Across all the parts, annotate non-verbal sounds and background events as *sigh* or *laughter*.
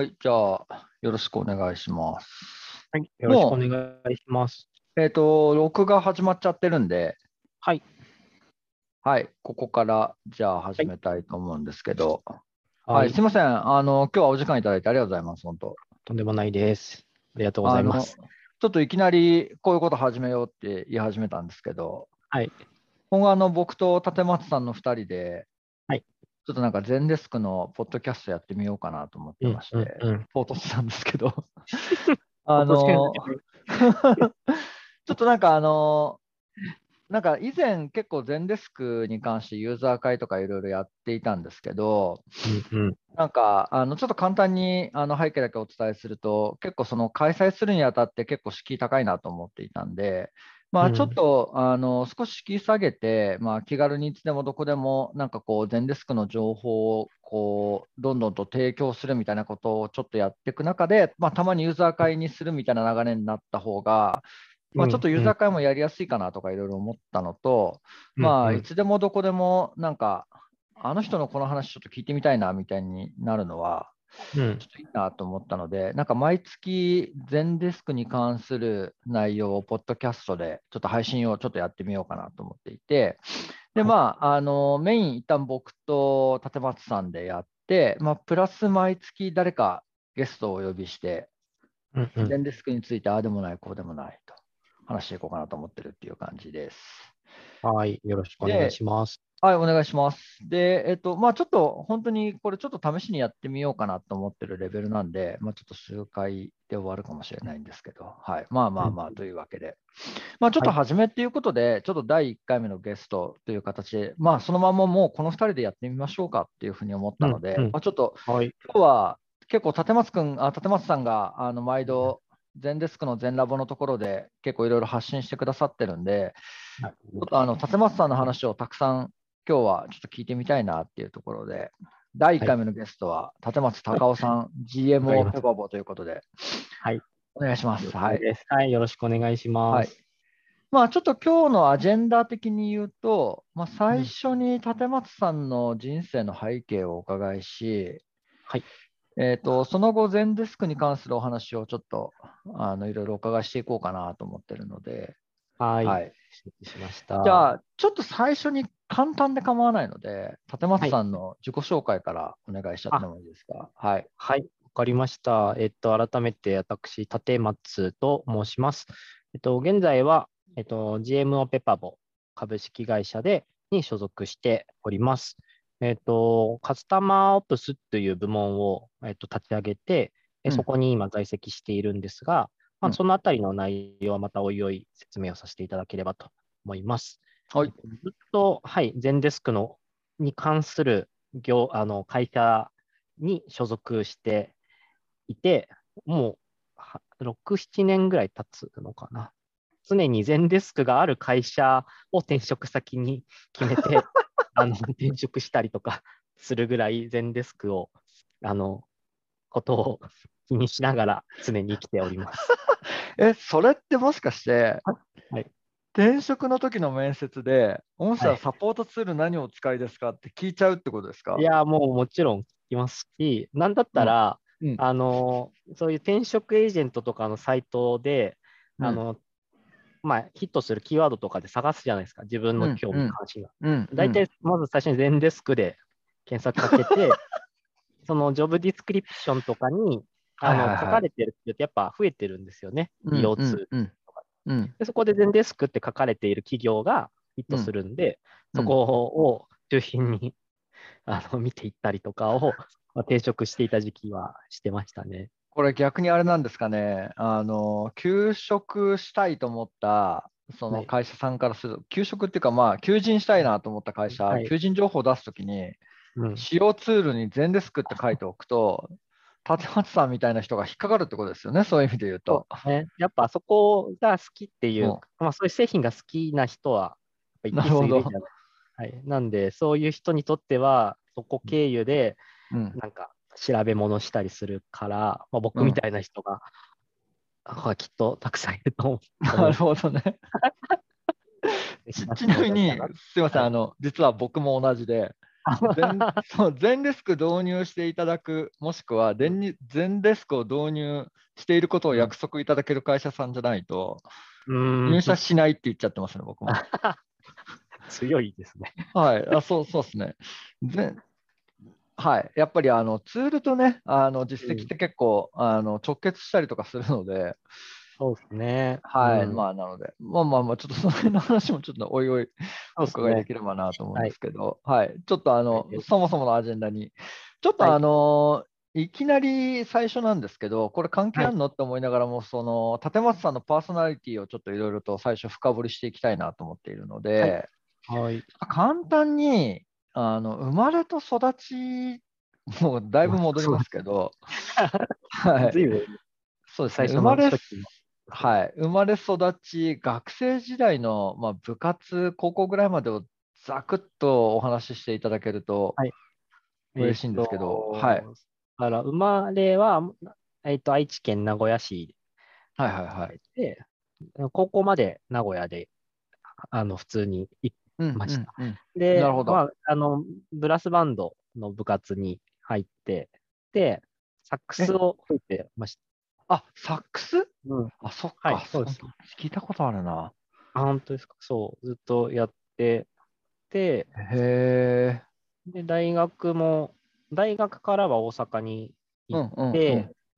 はい、じゃあ、よろしくお願いします。はい、よろしくお願いします。えっ、と、録画始まっちゃってるんで、はい。はい、ここから、じゃあ始めたいと思うんですけど、はい、はい、すみません。あの、今日はお時間いただいてありがとうございます、本当。とんでもないです。ありがとうございます。ちょっといきなりこういうこと始めようって言い始めたんですけど、はい。今後、あの、僕と立松さんの2人で、はい。ちょっとなんか、全デスクのポッドキャストやってみようかなと思ってまして、ポートスなんですけど、*laughs* あの、ちょっとなんかあの、なんか以前結構全デスクに関してユーザー会とかいろいろやっていたんですけど、うんうん。なんかあのちょっと簡単にあの背景だけお伝えすると、結構その開催するにあたって結構敷居高いなと思っていたんで、まあ、うん。ちょっと、あの少し敷居下げて、まあ、気軽にいつでもどこでもなんかこう全デスクの情報をこうどんどんと提供するみたいなことをちょっとやっていく中で、まあ、たまにユーザー会にするみたいな流れになった方が、まあ、ちょっとユーザー会もやりやすいかなとかいろいろ思ったのと、まあ、いつでもどこでもなんか、あの人のこの話ちょっと聞いてみたいなみたいになるのは、うんちょっといいなと思ったので、なんか毎月、全デスクに関する内容をポッドキャストでちょっと配信をちょっとやってみようかなと思っていて、で、はいまあ、あのメイン一旦僕と立松さんでやって、まあ、プラス毎月誰かゲストをお呼びして、うんうん全デスクについてああでもない、こうでもないと話していこうかなと思ってるっていう感じです。はい、よろしくお願いします。はい、お願いします。で、えっと、まあちょっと本当にこれちょっと試しにやってみようかなと思ってるレベルなんで、まあちょっと数回で終わるかもしれないんですけど、はい。まあまあまあというわけで、まあちょっと初めっていうことで、ちょっと第1回目のゲストという形で、まあそのままもうこの2人でやってみましょうかっていうふうに思ったので、うんうん。まあちょっとはい、今日は結構立松くん、あ立松さんがあの毎度、全デスクの全ラボのところで結構いろいろ発信してくださってるんで、はい。ちょっとあの立松さんの話をたくさん今日はちょっと聞いてみたいなっていうところで、第1回目のゲストは立松隆夫さん、GMO ペバボということで、はい、お願いします。はい。はい、よろしくお願いします。はいまあちょっと今日のアジェンダ的に言うと、まあ、最初に立松さんの人生の背景をお伺いし、はいえー、とその後、全デスクに関するお話をちょっとあのいろいろお伺いしていこうかなと思ってるので、はい、はいしました。じゃあ、ちょっと最初に簡単で構わないので、立松さんの自己紹介からお願いしちゃってもいいですか。はい。はい、わかりました。えっと、改めて私、立松と申します。えっと、現在は、えっと、GMO ペパボ株式会社で、に所属しております。えっと、カスタマーオプスという部門を、えっと、立ち上げて、そこに今在籍しているんですが、まあ、うんそのあたりの内容はまたおいおい説明をさせていただければと思います。はい。ずっと、はい、全デスクのに関する業あの会社に所属していて、もうは6、7年ぐらい経つのかな。常に全デスクがある会社を転職先に決めて *laughs* あの転職したりとかするぐらい全デスクを、あの、ことを気にしながら常に生きております。*laughs* え、それってもしかして、はい。転職の時の面接で、御社はいサポートツール何をお使いですかって聞いちゃうってことですか？いや、もうもちろん聞きますし、なんだったら、うんあの、そういう転職エージェントとかのサイトで、うん。あの、まあ、ヒットするキーワードとかで探すじゃないですか、自分の興味関心が。うん、大体、まず最初に全デスクで検索かけて、*laughs* そのジョブディスクリプションとかに、あのはいはい。はい書かれてるってやっぱ増えてるんですよね、うん利用ツール。うん。うん。でそこで全デスクって書かれている企業がヒットするんで、うん。そこを中心に *laughs* あの見ていったりとかを、まあ、転職していた時期はしてましたね。これ逆にあれなんですかね、あの、休職したいと思った、そのはい。会社さんからすると、休職っていうか、まあ、求人したいなと思った会社、はい。求人情報を出すときに、うん、使用ツールに全デスクって書いておくと、立松さんみたいな人が引っかかるってことですよね、そういう意味で言うと。ね、やっぱそこが好きっていう、うん。まあ、そういう製品が好きな人はやっぱ一定数いるじゃない。はい、なんで、そういう人にとっては、そこ経由で、うん、なんか調べ物したりするから、まあ、僕みたいな人が、あきっとたくさんいると思う。なるほどね。*laughs* ち *laughs* ちなみに、*laughs* すみません、はいあの、実は僕も同じで、全そう全デスク導入していただく、もしくは全に全デスクを導入していることを約束いただける会社さんじゃないと、うん入社しないって言っちゃってますね、僕も。*laughs* 強いですね。はい、あそうそうですね。ぜはい、やっぱりあのツールとね、あの実績って結構、あの直結したりとかするので、そうですね。はい、うん。まあなので、まあまあまあ、ちょっとその辺の話もちょっとおいおい。お伺いできればなと思うんですけど、はい、ちょっとあのはい、そもそものアジェンダに、ちょっとはい。あの、いきなり最初なんですけど、これ関係あるのって思いながらも、その立松さんのパーソナリティをちょっといろいろと最初深掘りしていきたいなと思っているので、はい。簡単にあの生まれと育ち、もうだいぶ戻りますけど、*laughs* はい、そうですね、最初の生まれはい、生まれ育ち、学生時代の、まあ、部活、高校ぐらいまでをざくっとお話ししていただけると、はい。嬉しいんですけどえーとはい。だから、生まれは、えっと、愛知県名古屋市はいはいはい。で、高校まで名古屋で、あの、普通に行っうんました。うんうんで、まあ、あの、ブラスバンドの部活に入って、で、サックスを吹いてましあ、サックス？た。うん。あ、そっか、はいそうですそ聞いたことあるな。あ、本当ですか？そう、ずっとやってて、へえ。で、大学も、大学からは大阪に行っうんうんて、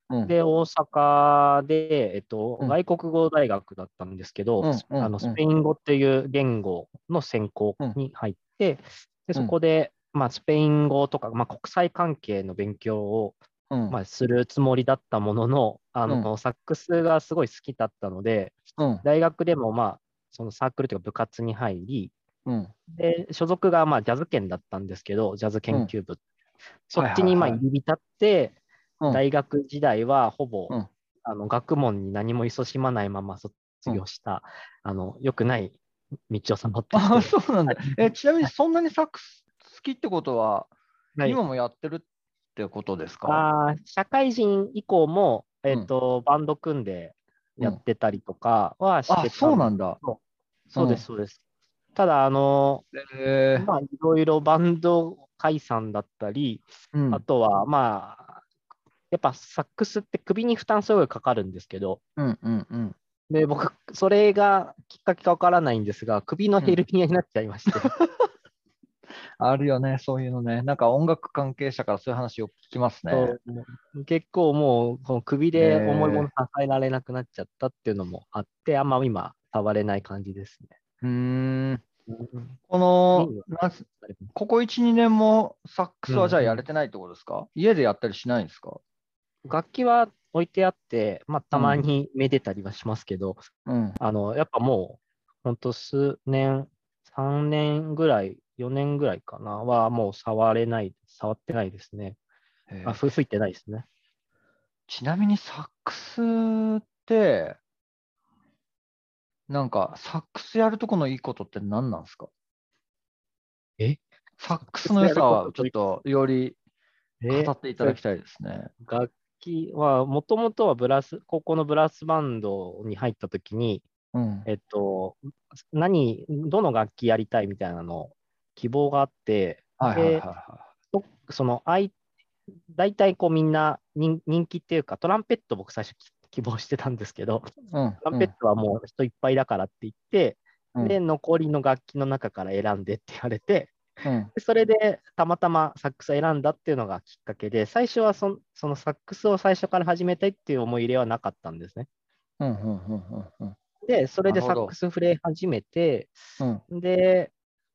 うんうんで、大阪で、えっと、うん外国語大学だったんですけど、うんうんうんあのスペイン語っていう言語の専攻に入って、でそこで、まあ、スペイン語とか、まあ、国際関係の勉強を、うんまあ、するつもりだったものの、あのサックスがすごい好きだったので、うん。大学でも、まあ、そのサークルというか部活に入り、うん。で、所属がまあジャズ圏だったんですけど、ジャズ研究部。そっちにまあ入り浸って、うん。大学時代はほぼ、うん。あの学問に何も勤しまないまま卒業した、あの良くない道をさまってあ、そうなんだ。え、ちなみにそんなにサックス好きってことは、はい。今もやってるってことですか？あー社会人以降も、えっとバンド組んでやってたりとかはしてたあ、そうなんだ。そうです、そうです。ただ、あの。まあ、いろいろバンド解散だったり、うんあとは、まあ、やっぱサックスって首に負担すごいかかるんですけど、うんうんうん。で、僕、それがきっかけかわからないんですが、首のヘルニアになっちゃいまして、*laughs* あるよね、そういうのね。なんか音楽関係者からそういう話よく聞きますね。結構もう、この首で重いもの支えられなくなっちゃったっていうのもあって、あんま今、触れない感じですね。うーん。うんこのここ1、2年もサックスはじゃあやれてないってことですか、家でやったりしないんですか？楽器は置いてあって、まあ、たまにめでたりはしますけど、うん。あの、やっぱもう、ほんと数年、3年ぐらい、4年ぐらいかな、はもう触れない、触ってないですね。へーあ、ふ吹いてないですね。ちなみにサックスって、なんかサックスやるとこのいいことって何なんですか？え？サックスの良さはちょっとより語っていただきたいですね。楽器は、もともとはブラス、高校のブラスバンドに入ったときに、うん。えっと、何、どの楽器やりたいみたいなの、希望があって、はいはいその、あい大体こうみんな人人気っていうか、トランペット僕最初希望してたんですけど、い。うん。トランペットはもう人いっぱいだからって言って、うんで、残りの楽器の中から選んでって言われて、うん。でそれでたまたまサックスを選んだっていうのがきっかけで、最初はそそのサックスを最初から始めたいっていう思い入れはなかったんですね。うん。うん。うん。うん。で、それでサックス触れ始めて、うん。で、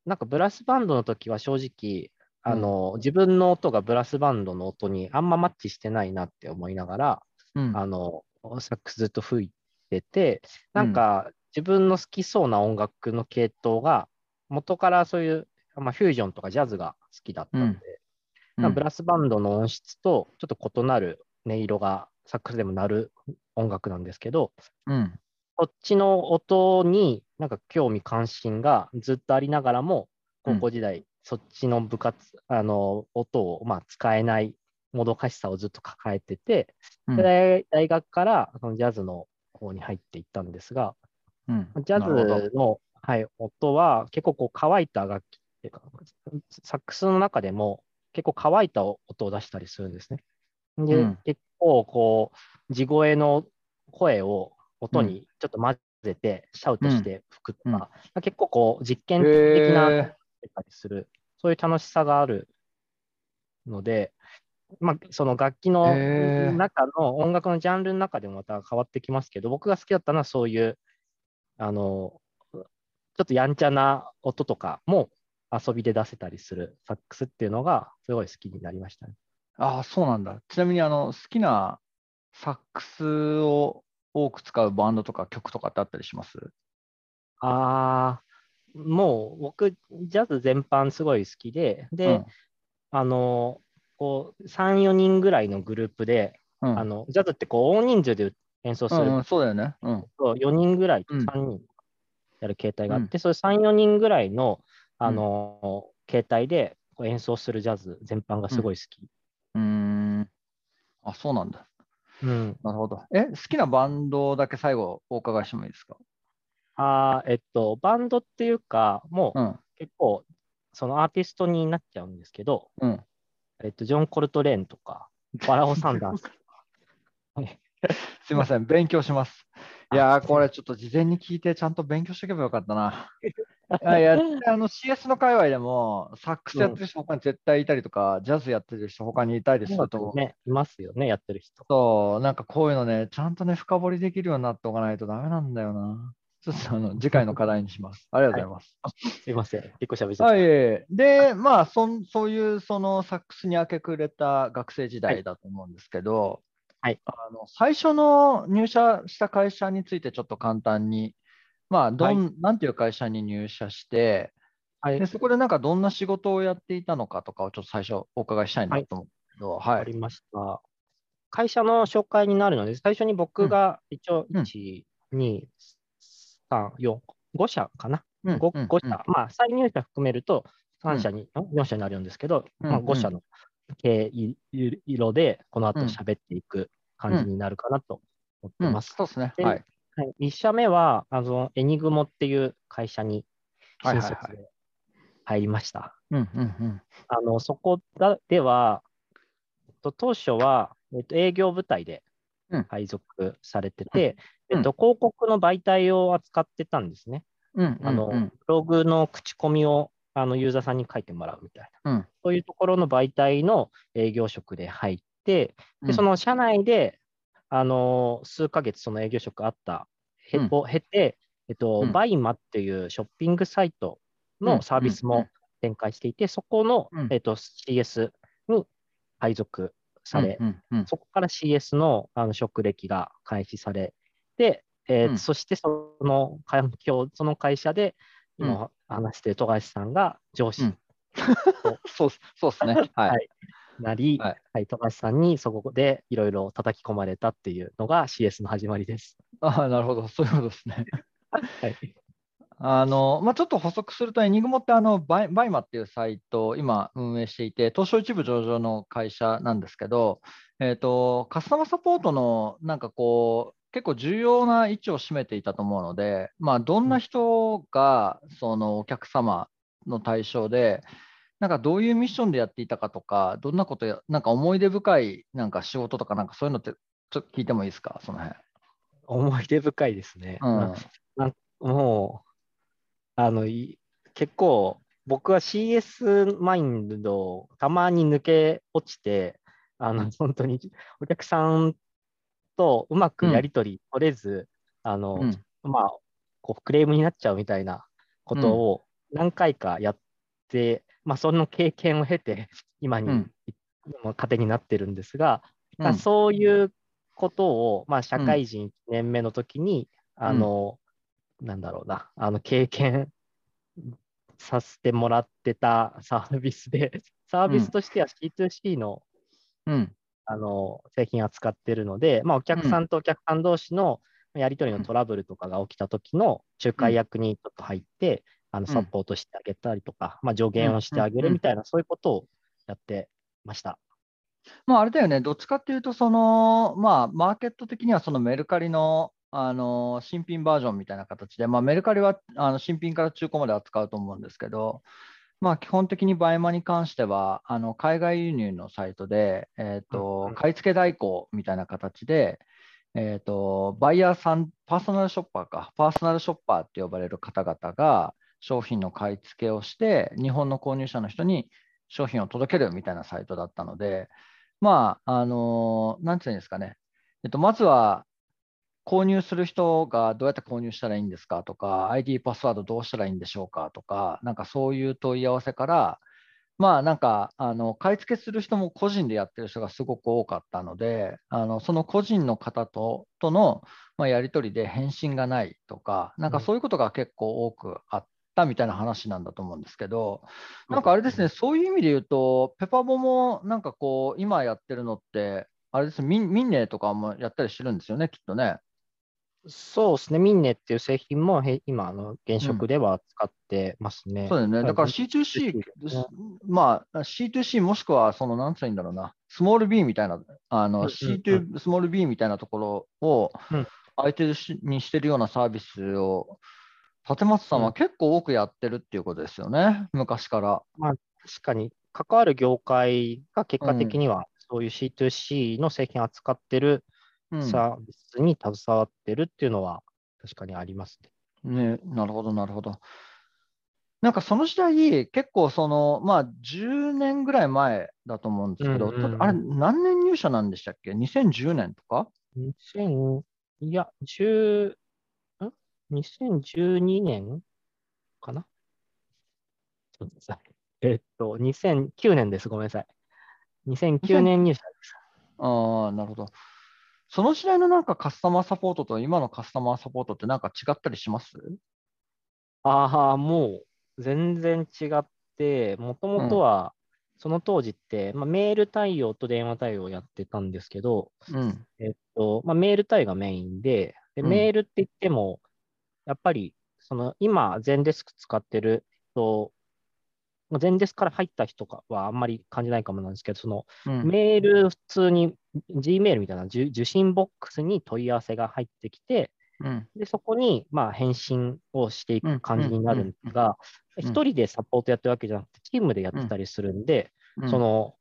なんかブラスバンドの時は正直、あの、自分の音がブラスバンドの音にあんまマッチしてないなって思いながら、うん。あの、サックスずっと吹いてて、なんか自分の好きそうな音楽の系統が、元からそういう、まあ、フュージョンとかジャズが好きだったんで、うんブラスバンドの音質とちょっと異なる音色がサックスでも鳴る音楽なんですけど、うん。こっちの音になんか興味関心がずっとありながらも、高校時代、そっちの部活、あの、音をまあ使えないもどかしさをずっと抱えてて、うんで大大学からそのジャズの方に入っていったんですが、うん。ジャズの、はい、音は結構こう乾いた楽器ていうか、サックスの中でも結構乾いた音を出したりするんですね。で、うん結構こう、地声の声を音にちょっと混ぜて、シャウトして吹くとか、結構こう、実験的なへたりする、そういう楽しさがあるので、まあ、その楽器の中の音楽のジャンルの中でもまた変わってきますけど、僕が好きだったのはそういう、あの、ちょっとやんちゃな音とかも遊びで出せたりするサックスっていうのがすごい好きになりましたね。ああ、そうなんだ。ちなみにあの好きなサックスを多く使うバンドとか曲とかってあったりします？ああ、もう僕、ジャズ全般すごい好きで、で、あの、こう、3、4人ぐらいのグループで、うん、うんあの、ジャズってこう大人数で演奏するうんうん、そうだよね。うん。と4人ぐらいとうん3人やる形態があって、それ3、4人ぐらいの、あの形態でこう演奏するジャズ全般がすごい好き。うーん。あ、そうなんだ。うん。なるほど。え、好きなバンドだけ最後お伺いしてもいいですか？あーえっと、バンドっていうか、もううん。結構、そのアーティストになっちゃうんですけど、うん。えっと、ジョン・コルトレーンとか、バラオ・サンダースとか。は *laughs* い *laughs* すいません、勉強します。いやー、これちょっと事前に聞いてちゃんと勉強しておけばよかったな。いやあの CS の界隈でも、サックスやってる人他に絶対いたりとか、ジャズやってる人他にいたりすると。ね、いますよね、やってる人。そう、なんかこういうのね、ちゃんとね、深掘りできるようになっておかないとダメなんだよな。ちょっとあの次回の課題にします。*laughs* ありがとうございます。すいません、結構喋っちゃった。はい、ええで、まあそん、そういうそのサックスに明け暮れた学生時代だと思うんですけど、はいあの最初の入社した会社についてちょっと簡単に、まあどん、なんていう会社に入社して、はいで、そこでなんかどんな仕事をやっていたのかとかをちょっと最初お伺いしたいなと思うんですけど、はい。わかりました。会社の紹介になるので、最初に僕が一応、うん1、2、3、4、5社かな。うん 5, うん5社。まあ、再入社含めると3社に、ん4社になるんですけど、まあ、うん5社の経色で、この後喋っていく感じになるかなと思ってうんます。そうですね。ではい。はい、1社目は、あの、エニグモっていう会社に新卒で入りました。あの、そこだでは、と当初は、えっと、営業部隊でうん。配属されてて、うん。えっと、広告の媒体を扱ってたんですね。うんあの、ブログの口コミをあのユーザーさんに書いてもらうみたいな、うん。そういうところの媒体の営業職で入って、うん。でその社内で、あの数ヶ月その営業職あった。へうん。を経て、えっと、うん。 BUYMA っていうショッピングサイトのサービスも展開していて、そこの、うん。えっと、CS に配属され、うん。そこから CS のあの職歴が開始されて、えーうん。そしてその環境、その会社で今話している富樫さんが上司うん。*laughs* そうそうですね。はい。はい。になり、ははいい富樫さんにそこでいろいろ叩き込まれたっていうのが CS の始まりです。ああ、なるほど。そういうことですね。*laughs* はい、あの、まあ、ちょっと補足すると、エニグモってあのバイ、 BUYMA っていうサイトを今運営していて、東証一部上場の会社なんですけど、えっ、と、カスタマーサポートのなんかこう、結構重要な位置を占めていたと思うので、まあ、どんな人がそのお客様の対象で、なんかどういうミッションでやっていたかとか、どんなことや、なんか思い出深いなんか仕事とか、なんかそういうのって、ちょっと聞いてもいいですか、その辺。思い出深いですね。うん。なもう、あの、い結構、僕は CS マインドをたまに抜け落ちて、あの、本当にお客さんとうまくやり取り取れず、あの、うん。まあ、こうクレームになっちゃうみたいなことを何回かやって、まあ、その経験を経て、*laughs* 今に、うん。もう糧になってるんですが、うん。そういうことを、まあ、社会人1年目の時に、あの、なんだろうな、あの、経験させてもらってたサービスで、*laughs* サービスとしては C2C の、うん。あの製品扱ってるので、まあ、お客さんとお客さん同士のやり取りのトラブルとかが起きた時の仲介役にちょっと入って、あのサポートしてあげたりとか、まあ、助言をしてあげるみたいな、そういうことをやってました。まあ、あれだよね、どっちかっていうと、その、まあ、マーケット的にはそのメルカリの、あの新品バージョンみたいな形で、まあ、メルカリはあの新品から中古まで扱うと思うんですけど、まあ、基本的に BUYMA に関しては、あの海外輸入のサイトで、えーとうんうん。買い付け代行みたいな形で、えーと、バイヤーさん、パーソナルショッパーか、パーソナルショッパーって呼ばれる方々が商品の買い付けをして、日本の購入者の人に商品を届けるみたいなサイトだったので、まあ、あのなんていうんですかね、えっと、まずは購入する人がどうやって購入したらいいんですかとか、ID パスワードどうしたらいいんでしょうかとか、なんかそういう問い合わせから、まあなんかあの買い付けする人も個人でやってる人がすごく多かったので、あのその個人の方ととの、まあ、やり取りで返信がないとか、なんかそういうことが結構多くあったみたいな話なんだと思うんですけど、なんかあれですね、そういう意味で言うと、ペパボもなんかこう、今やってるのって、あれですミンミンネとかもやったりしてるんですよね、きっとね。そうですね、ミンネっていう製品もへ今、あの現職では使ってますね。そうだよね。だから C2C、まあ C2C もしくは、その、なんつったらいいんだろうな、スモール B みたいな、あの、うんうんうん C2、スモール B みたいなところをうん相手にしてるようなサービスを、立松さんは結構多くやってるっていうことですよね、昔から。確かに、関わる業界が結果的には、そういう C2C の製品を扱ってるうんサービスに携わってるっていうのは、確かにありますね。ね、なるほど、なるほど。なんかその時代、結構その、まあ、10年ぐらい前だと思うんですけど、うんうんあれ、何年入社なんでしたっけ ?2010 年とか？2000、いや、10、ん ?2012 年かな？ちょっとさえっと、2009年です。ごめんなさい。2009年入社です。ああ、なるほど。その時代のなんかカスタマーサポートと今のカスタマーサポートってなんか違ったりします？ああ、もう全然違って、もともとは、その当時って、まあ、メール対応と電話対応をやってたんですけど、うん。えっと、まあ、メール対応がメインで、でうんメールって言っても、やっぱり、その今、ゼンデスク使ってる人、まあゼンデスクから入った人かはあんまり感じないかもなんですけど、そのうん。メール普通に Gmail みたいな受受信ボックスに問い合わせが入ってきて、うん。でそこにまあ返信をしていく感じになるんですが、うん。一人でサポートやってるわけじゃなくて、チームでやってたりするんで、うん。そ、の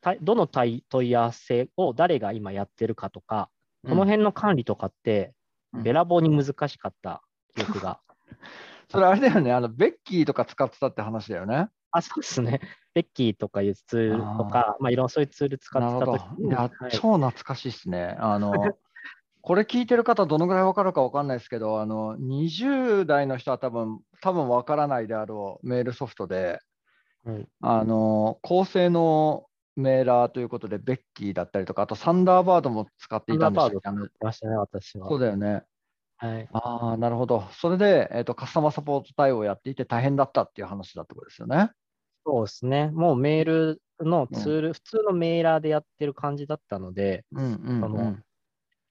たどの対問い合わせを誰が今やってるかとか、うん。この辺の管理とかって、うん。べらぼうに難しかった記憶が。*laughs* それあれだよね、あの、ベッキーとか使ってたって話だよね。あ、そうですね。ベッキーとかいうツールとか、まあ、いろんなそういうツール使って。た時に、いや、はい超懐かしいですね。あの、*laughs* これ聞いてる方、どのぐらいわかるかわかんないですけど、あの、20代の人は多分、多分わからないであろうメールソフトで、はいあの、高性能メーラーということで、ベッキーだったりとか、あとサンダーバードも使っていたんでしたっけあのサンダーバード使ってましたね、私は。そうだよね。はい、ああ、なるほど。それで、えっと、カスタマーサポート対応をやっていて大変だったっていう話だってことですよね。そうですね。もうメールのツール、普通のメーラーでやってる感じだったので、うんうんそのうん。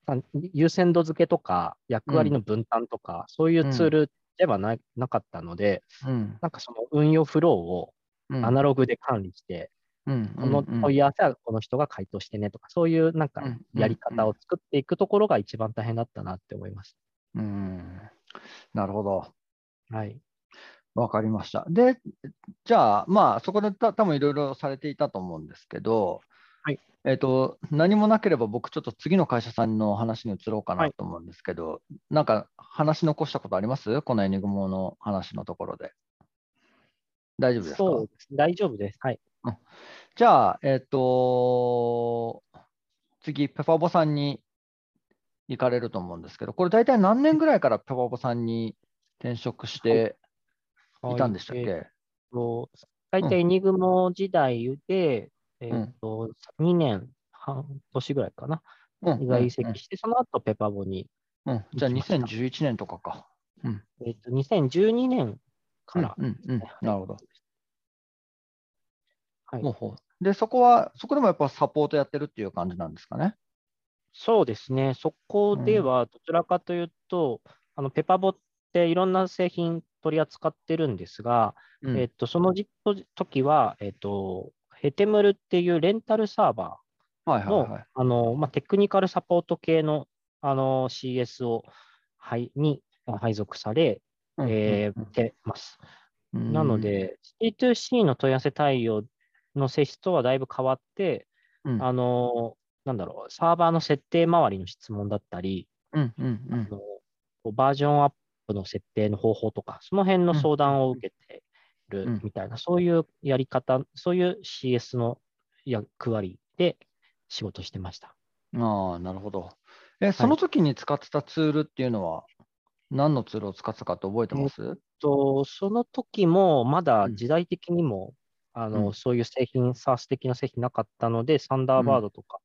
あ優先度付けとか役割の分担とか、そういうツールではな,、なかったので、うん。なんかその運用フローをうん。アナログで管理して、うんこのうん。うん問い合わせはこの人が回答してねとか、そういうなんかうんやり方を作っていくところが一番大変だったなって思いましうんなるほど。た。はい。わかりました。で、じゃあ、まあ、そこでた多分いろいろされていたと思うんですけど、はいえっと、何もなければ僕、ちょっと次の会社さんの話に移ろうかなと思うんですけど、なんか話残したことあります？このエニグモの話のところで。大丈夫ですか？そうです。大丈夫です。はい。じゃあ、えっ、と、次、ペパボさんに行かれると思うんですけど、これ大体何年ぐらいからペパボさんに転職してい。たんでしたっけ、はい。えっと大体エニグモ時代で、えっと、2年半年ぐらいかな。うん在籍して、その後ペパボに、うん。うんじゃあ行きました2011年とかか。えっと、2012年から、うんうんうん。なるほど。はい。で、そこは、そこでもやっぱサポートやってるっていう感じなんですかね？そうですね。そこではどちらかというと、あのペパボっていろんな製品取り扱ってるんですが、うんえっと、その時時は、えっと、ヘテムルっていうレンタルサーバーの。あのまあ、テクニカルサポート系のあの CS を、はい、に配属され、てます。なの、で、C2C の問い合わせ対応の性質とはだいぶ変わって、うんあの、なんだろう、サーバーの設定周りの質問だったり、うんうんうんあのバージョンアップの設定の方法とか、その辺の相談を受けてうんるみたいな、そういうやり方、そういう CS の役割で仕事してました。ああ、なるほど。え、その時に使ってたツールっていうのは、何のツールを使ってたかって覚えてます？と、その時もまだうん時代的にも、あの、うんそういう製品、サース的な製品なかったので、サンダーバードとか、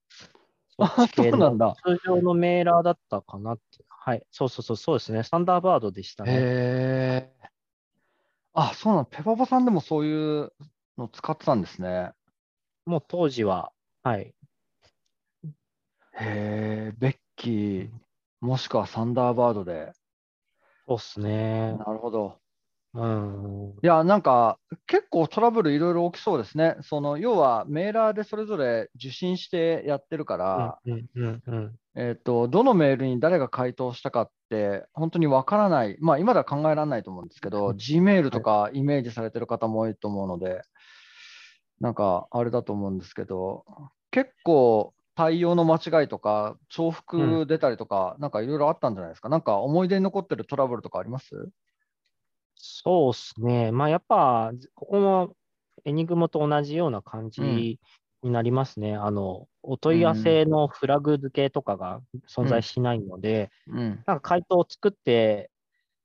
そあっち系のそうなんだ通常のメーラーだったかなって。はい。そうそうそう、そうですね。サンダーバードでしたね。へえ。あ、そうなの。ペパパさんでもそういうの使ってたんですね。もう当時は、はい。へえ、ベッキー、もしくはサンダーバードで。そうっすね。なるほど。うん。いや、なんか、結構トラブルいろいろ起きそうですね。その、要はメーラーでそれぞれ受信してやってるから、うんうんうんえっと、どのメールに誰が回答したかって、本当にわからない、まあ、今では考えられないと思うんですけど、うん Gmail とかイメージされてる方も多いと思うので、なんか、あれだと思うんですけど、結構、対応の間違いとか、重複出たりとか、なんかいろいろあったんじゃないですか。なんか思い出に残ってるトラブルとかあります？そうっすね。まあ、やっぱ、ここもエニグモと同じような感じになりますね。あの、お問い合わせのフラグ付けとかが存在しないので、うん。なんか回答を作って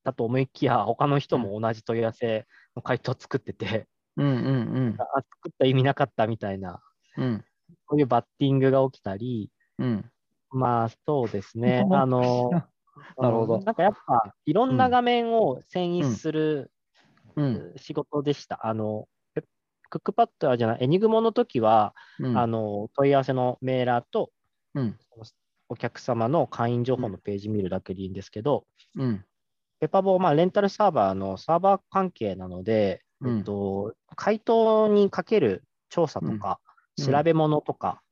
たと思いきや、他の人も同じ問い合わせの回答を作ってて、うんうん *laughs* あ、作った意味なかったみたいな、うん。うん。こういうバッティングが起きたり、うん。まあ、そうですね。うんあの、*laughs* なるほどうんなんかやっぱ、いろんな画面を遷移するうん。仕事でした。あの、ペクックパッドじゃない、エニグモの時は、うん。あの、問い合わせのメーラーと、うん。お客様の会員情報のページ見るだけでいいんですけど、うん。ペパボー、まあ、レンタルサーバーのサーバー関係なので、うんえっと、回答にかける調査とか、うん調べ物とか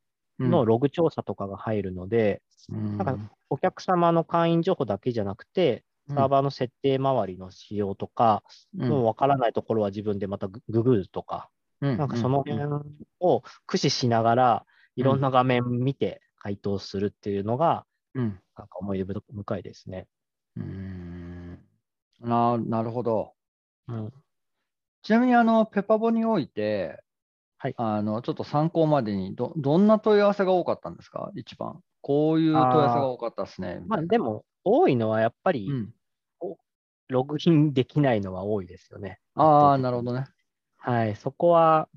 うんのログ調査とかが入るので、うん。なんかお客様の会員情報だけじゃなくて、うん。サーバーの設定周りの仕様とか、うん。もうわからないところは自分でまたグググるとか、うん。なんかそのうん。辺を駆使しながら、いろんな画面見て回答するっていうのが、うん。なんか思い出深いですね。うん。ななるほど。うん。ちなみに、あの、ペパボにおいて、はい。あの、ちょっと参考までにど、どんな問い合わせが多かったんですか？一番。こういう問い合わせが多かったですね。まあでも、多いのはやっぱり、うん。ログインできないのは多いですよね。ああ、なるほどね。はい、そこは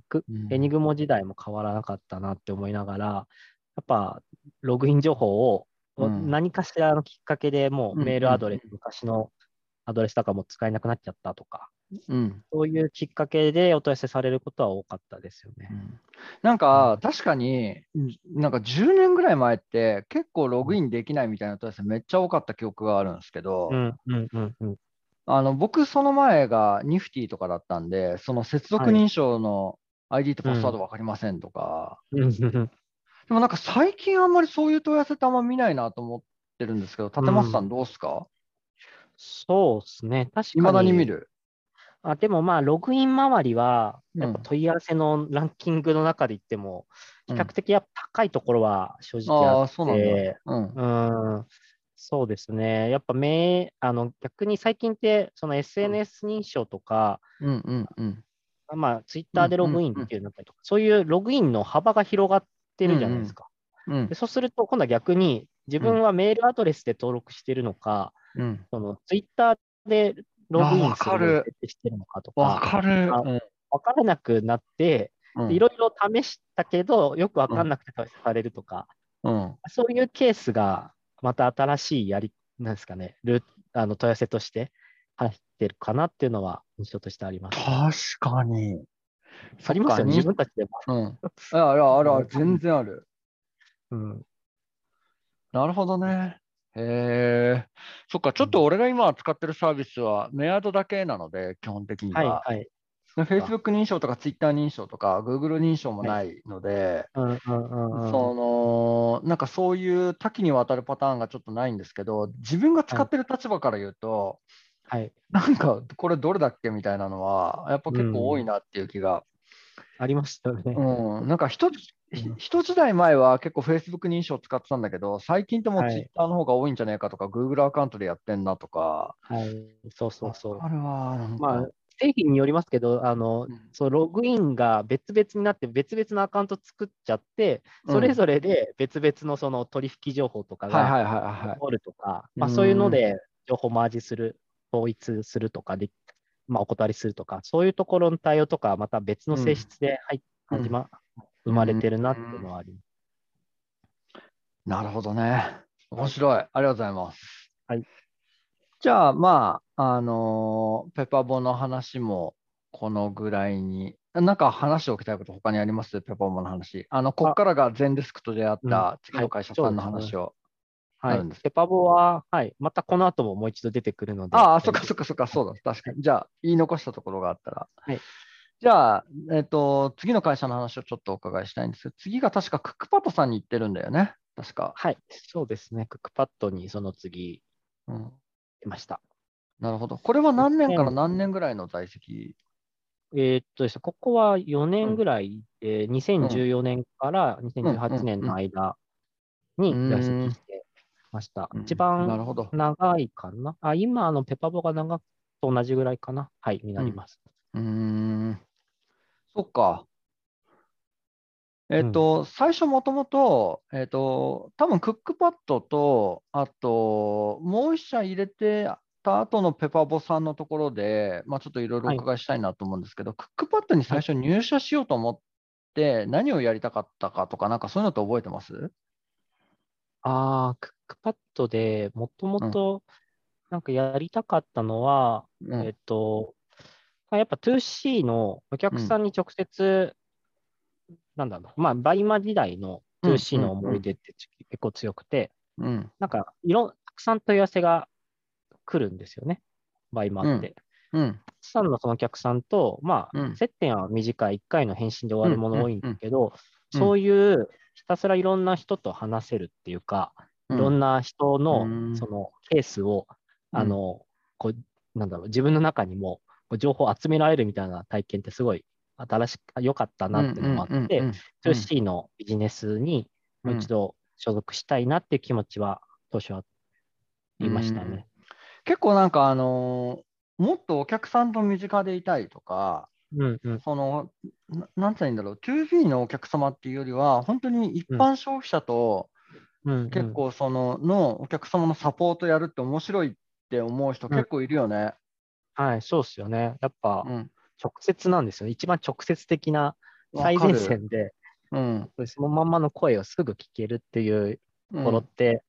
エニグモ時代も変わらなかったなって思いながら、やっぱログイン情報をうん何かしらのきっかけでもううんメールアドレス、うん昔のアドレスとかも使えなくなっちゃったとか、うん。そういうきっかけでお問い合わせされることは多かったですよね。うんなんか、確かに、なんか10年ぐらい前って、結構ログインできないみたいな問い合わせめっちゃ多かった記憶があるんですけど、うんうんうんうん。あの僕、その前がニフティとかだったんで、その接続認証の ID とパスワード分かりませんとか、うんうんうんでもなんか最近あんまりそういう問い合わせってあんま見ないなと思ってるんですけど、立松さうんんどうですか？そうですね。確かに。いまだに見る。あでもまあ、ログイン周りは、やっぱうん問い合わせのランキングの中で言っても、比較的やっぱ高いところは正直あっそうなんうん。うん、そうですね。やっぱめあの逆に最近って、その SNS 認証とか、うんうんうん。まあ、ツイッターでログインっていうのとか、そういうログインの幅が広がってるじゃないですか。うんでそうすると、今度は逆に、自分はメールアドレスで登録してるのか、うん。そのツイッターでログインすあわかるしてるのかとか、わかる。あうん分からなくなって、うんいろいろ試したけど、よく分かんなくてされるとか、うん。そういうケースが、また新しいやり、なんですかね、ルーあの問い合わせとして入ってるかなっていうのは印象としてあります。確かに。ありますよね、自分たちでも。うん。あるあるある、全然ある。うん、なるほどね。へえ。そっか、ちょっと俺が今使ってるサービスはメアドだけなので、基本的にはい、は。はい。*laughs* Facebook 認証とか Twitter 認証とか Google 認証もないので、そのなんかそういう多岐にわたるパターンがちょっとないんですけど、自分が使ってる立場から言うと、はい。なんかこれどれだっけみたいなのは、やっぱ結構多いなっていう気が。ありましたよね。うん、なんか一つ、一時代前は結構 Facebook 認証使ってたんだけど、最近ってもうはい Twitter の方が多いんじゃないかとか、Google アカウントでやってんなとか。はい。そうそうそう。あれはまあ、製品によりますけど、あの、うんそう、ログインが別々になって、別々のアカウント作っちゃって、それぞれで別々のその取引情報とかがはいはいはいはい。残るとか、そういうので情報マージする、統一するとかで、まあ、お断りするとか、そういうところの対応とかはまた別の性質で、はい、うん始ま、生まれてるなっていうのはあります。なるほどね。面白い。ありがとうございます。はい。じゃあ、まあ、あのーペッパーボの話もこのぐらいに。なんか話しておきたいこと他にあります？ペッパーボの話。あの、ここからがゼンデスクと出会っうんた次の会社さんのはい話を。はいあるんです。ペパボは、はい、またこの後ももう一度出てくるので。ああ、そっかそっかそっか、そうだ、確かに。じゃあ、言い残したところがあったら。はいじゃあ、えっ、と、次の会社の話をちょっとお伺いしたいんですけど、次が確かクックパッドさんに行ってるんだよね。確か。はい、そうですね。クックパッドにその次、うん。いました。なるほど。これは何年から何年ぐらいの在籍？えーっとですね、ここは4年ぐらいで、2014年から2018年の間にうん在籍してました。うん一番。長いかな？あ、今、あの、ペパボが長くと同じぐらいかな？はい、になります。うーん。そっか。えっ、と、最初もともと、えっ、と、多分クックパッドと、あと、もう一社入れてた後のペパボさんのところで、まあちょっといろいろお伺いしたいなと思うんですけど、クックパッドに最初入社しようと思って、何をやりたかったかとか、なんかそういうのって覚えてます？ああ、クックパッドでもともとなんかやりたかったのは、うんえっと、まあやっぱ 2C のお客さんに直接、なんだろう、まあ、 BUYMA 時代の toC の思い出って結構強くて、うん。なんか、いろん、たくさん問い合わせが来るんですよね、 BUYMA って。うん。たくさんのそのお客さんと、まあ、うん接点は短い、1回の返信で終わるもの多いんだけど、うんそういうひたすらいろんな人と話せるっていうか、いろんな人うのん。そのケースを、うん。あの、こう、なんだろう、自分の中にも情報を集められるみたいな体験ってすごい新しく、良かったなっていうのもあって、2C のビジネスにもう一度所属したいなっていう気持ちは当初は言いましたね。結構なんかあのーもっとお客さんと身近でいたいとか、うんうん。その、ななんて言うんだろう、2B のお客様っていうよりは、本当に一般消費者とうんうん結構その、のお客様のサポートやるって面白いって思う人結構いるよね。はい、そうですよね。やっぱうん。直接なんですよね。一番直接的な最前線で、うん。そのまんまの声をすぐ聞けるっていううところって、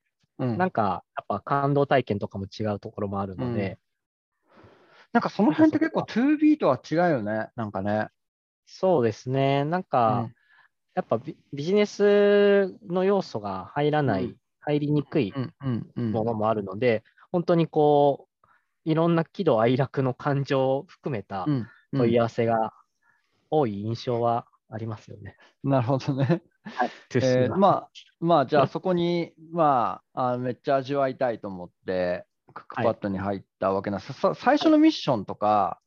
ん。なんかやっぱ感動体験とかも違うところもあるので、なんかその辺って結構 2B とは違うよね。なんかね。そうですね。なんか、やっぱビビジネスの要素が入らない、うん入りにくい。ものもあるので、本当にこう、いろんな喜怒哀楽の感情を含めたうん。問い合わせが多い印象はありますよね。なるほどね。はい。えーまあ、まあ、じゃうんあそこに、まあ、あめっちゃ味わいたいと思って、クックパッドに入ったわけなんです、さ最初のミッションとか、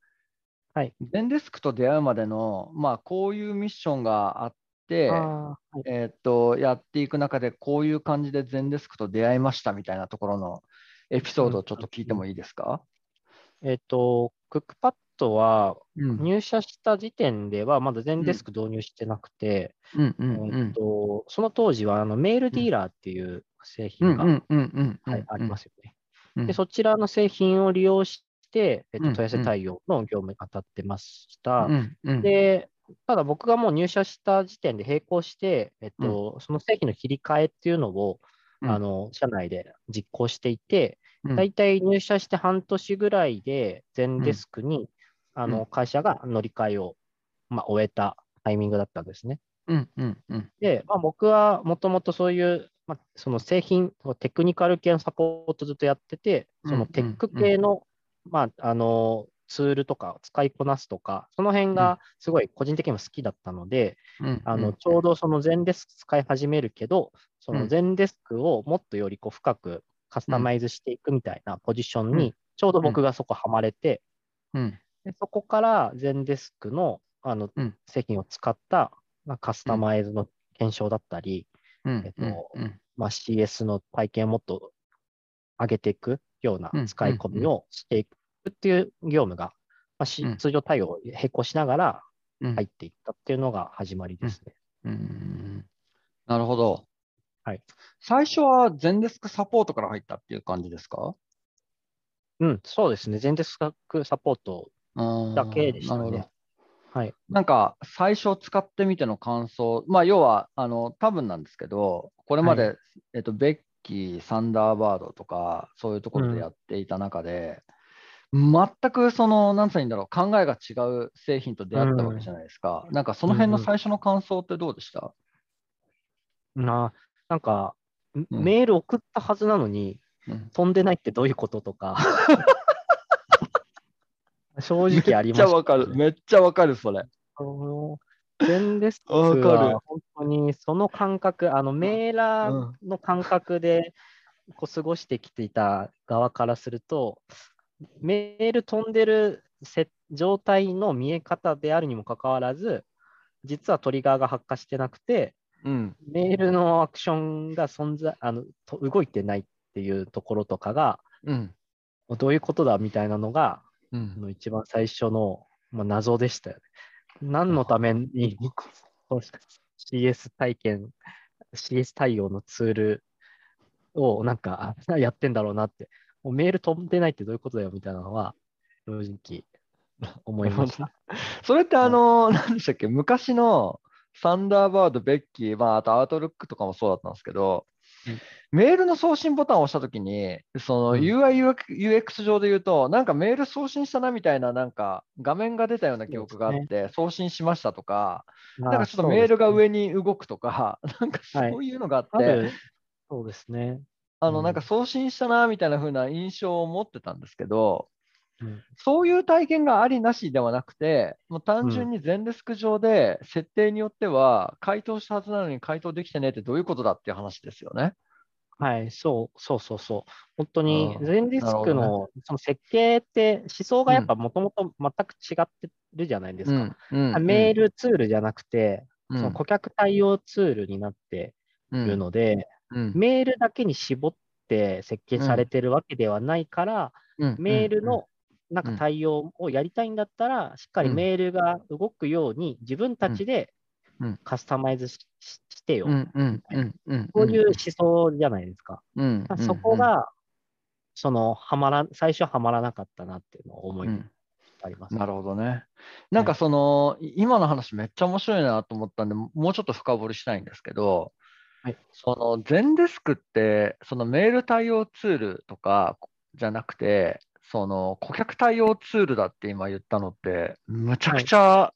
はい。ゼンデスクと出会うまでの、まあ、こういうミッションがあっはい。えーっと、やっていく中で、こういう感じでゼンデスクと出会いましたみたいなところのエピソードをちょっと聞いてもいいですか、えっ、と、クックパッドはうん、入社した時点ではまだ全デスク導入してなくて、うん。うん。うえっんとその当時はあのメールディーラーっていう製うん。品が、ありますよね。うん。で、そちらの製品を利用して、えっうん。と、問い合わせ対応の業務に当たってました。うん。うん。で、ただ僕がもう入社した時点で並行して、えっと、その製品の切り替えっていうのを、うん。あの、社内で実行していて、うん。大体入社して半年ぐらいで、全デスクに、あうん。の会社が乗り換えを、まあ、終えたタイミングだったんですね。うんうんうん。で、まあ、僕はもともとそういう、まあ、その製品、テクニカル系のサポートずっとやってて、そのテック系の、まあ、あの、ツールとか使いこなすとか、その辺がすごい個人的にも好きだったので、うんあのちょうどその全デスク使い始めるけど、その全デスクをもっとよりこう深くカスタマイズしていくみたいなポジションにちょうど僕がそこハマれて、うん。でそこからゼンデスクのあのうん。製品を使った、まあ、カスタマイズの検証だったり、うん。えっとうん。まあ、CS の体験をもっと上げていくようなうん。使い込みをしていくっていう業務が、まあしうん通常対応を並行しながらうん入っていったっていうのが始まりですね。うん。なるほど。はい。最初は全デスクサポートから入ったっていう感じですか？うん、そうですね。全デスクサポートだけでしたねなるほど。はい。なんか最初使ってみての感想、まあ要はあの多分なんですけど、これまで、はえっと、ベッキー、サンダーバードとか、そういうところでやっていた中で、全くその、なんつったらいいんだろう、考えが違う製品と出会ったわけじゃないですか。なんかその辺の最初の感想ってどうでした、ななんか、んメール送ったはずなのに、うん。飛んでないってどういうこととか、*laughs* 正直ありめっちゃわかる、めっちゃわかる、それ。全デスクわかる。は本当にその感覚、あのメーラーの感覚でこう過ごしてきていた側からすると、メール飛んでるせ状態の見え方であるにもかかわらず、実はトリガーが発火してなくて、うん。メールのアクションが存在あのと動いてないっていうところとかが、うん。どういうことだみたいなのが、うんあの一番最初の、まあ、謎でしたよね。何のためにそうした CS 体験、CS 対応のツールをなんかあやってんだろうなって、もうメール飛んでないってどういうことだよみたいなのは、正直思いました。*laughs* それってあの、何でしたっけ、昔のサンダーバード、ベッキー、まあ、あとアウトルックとかもそうだったんですけど、うん。メールの送信ボタンを押したときに、そのうん。UI、UX 上で言うと、なんかメール送信したなみたいな、なんか画面が出たような記憶があって、送信しましたとか、ななんかちょっとメールが上に動くとか、*laughs* なんかはいそういうのがあって、そうですね。あのうんなんか送信したなみたいな風な印象を持ってたんですけど、うんそういう体験がありなしではなくて、もう単純に全デスク上で設定によっては、回答したはずなのに回答できてねってどういうことだっていう話ですよね。はい、そうそうそうそう。本当にうん全ディスクのその設計って思想がやっぱもともと全く違ってるじゃないですか。うんうんメールツールじゃなくて、うんその顧客対応ツールになっているので、うん。メールだけに絞って設計されてるわけではないから、うん。メールのなんか対応をやりたいんだったら、しっかりメールが動くように自分たちでうん。カスタマイズしてよ。こういう思想じゃないですか。そこが、その、はまら、最初はまらなかったなっていうのを思いうん。あります。なるほどね。なんかその、い今の話めっちゃ面白いなと思ったんで、もうちょっと深掘りしたいんですけど、はいその全デスクって、そのメール対応ツールとかじゃなくて、その顧客対応ツールだって今言ったのって、むちゃくちゃ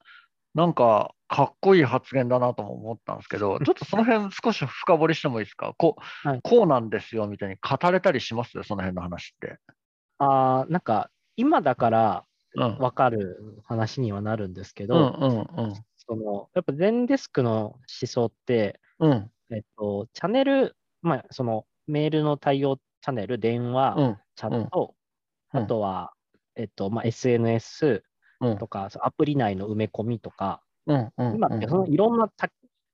なんかかっこいい発言だなとも思ったんですけど、*laughs* ちょっとその辺少し深掘りしてもいいですか？こう、はいこうなんですよみたいに語れたりします？その辺の話って。ああ、なんか、今だからうん。分かる話にはなるんですけうんど、うんその、やっぱ全デスクの思想って、うん。うんえっと、チャンネル、まあ、その、メールの対応チャンネル、電話、うんチャット、うん。あとは、えっと、まあ、SNS うん。とか、アプリ内の埋め込みとか、うんうん。今ってそのいろんなた、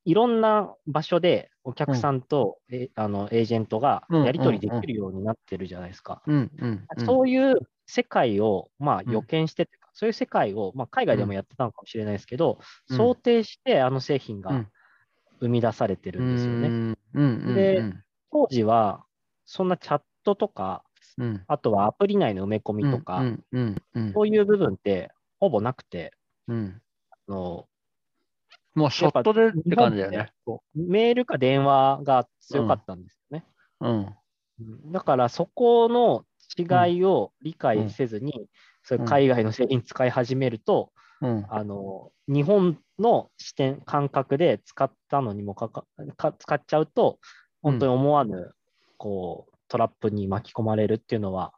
いろんな場所でお客さんと、えあのエージェントがうんやり取りできるようになってるじゃないですか。うんうんうん。そういう世界を、まあ、うん。予見してうか、そういう世界を、まあ、海外でもやってたのかもしれないですけど、うん。想定してあの製品がうん生み出されてるんですよね。うんうんでうん。当時は、そんなチャットとか、うん。あとはアプリ内の埋め込みとか、うんうんうんそういう部分ってほぼなくて、うん。あのもうショットでって感じだよね。メールか電話が強かったんですよね。だからそこの違いを理解せずに、海外の製品使い始めると、うん。あの日本の視点、感覚で使ったのにもかかか使っちゃうと、本当に思わぬ、こうトラップに巻き込まれるっていうのは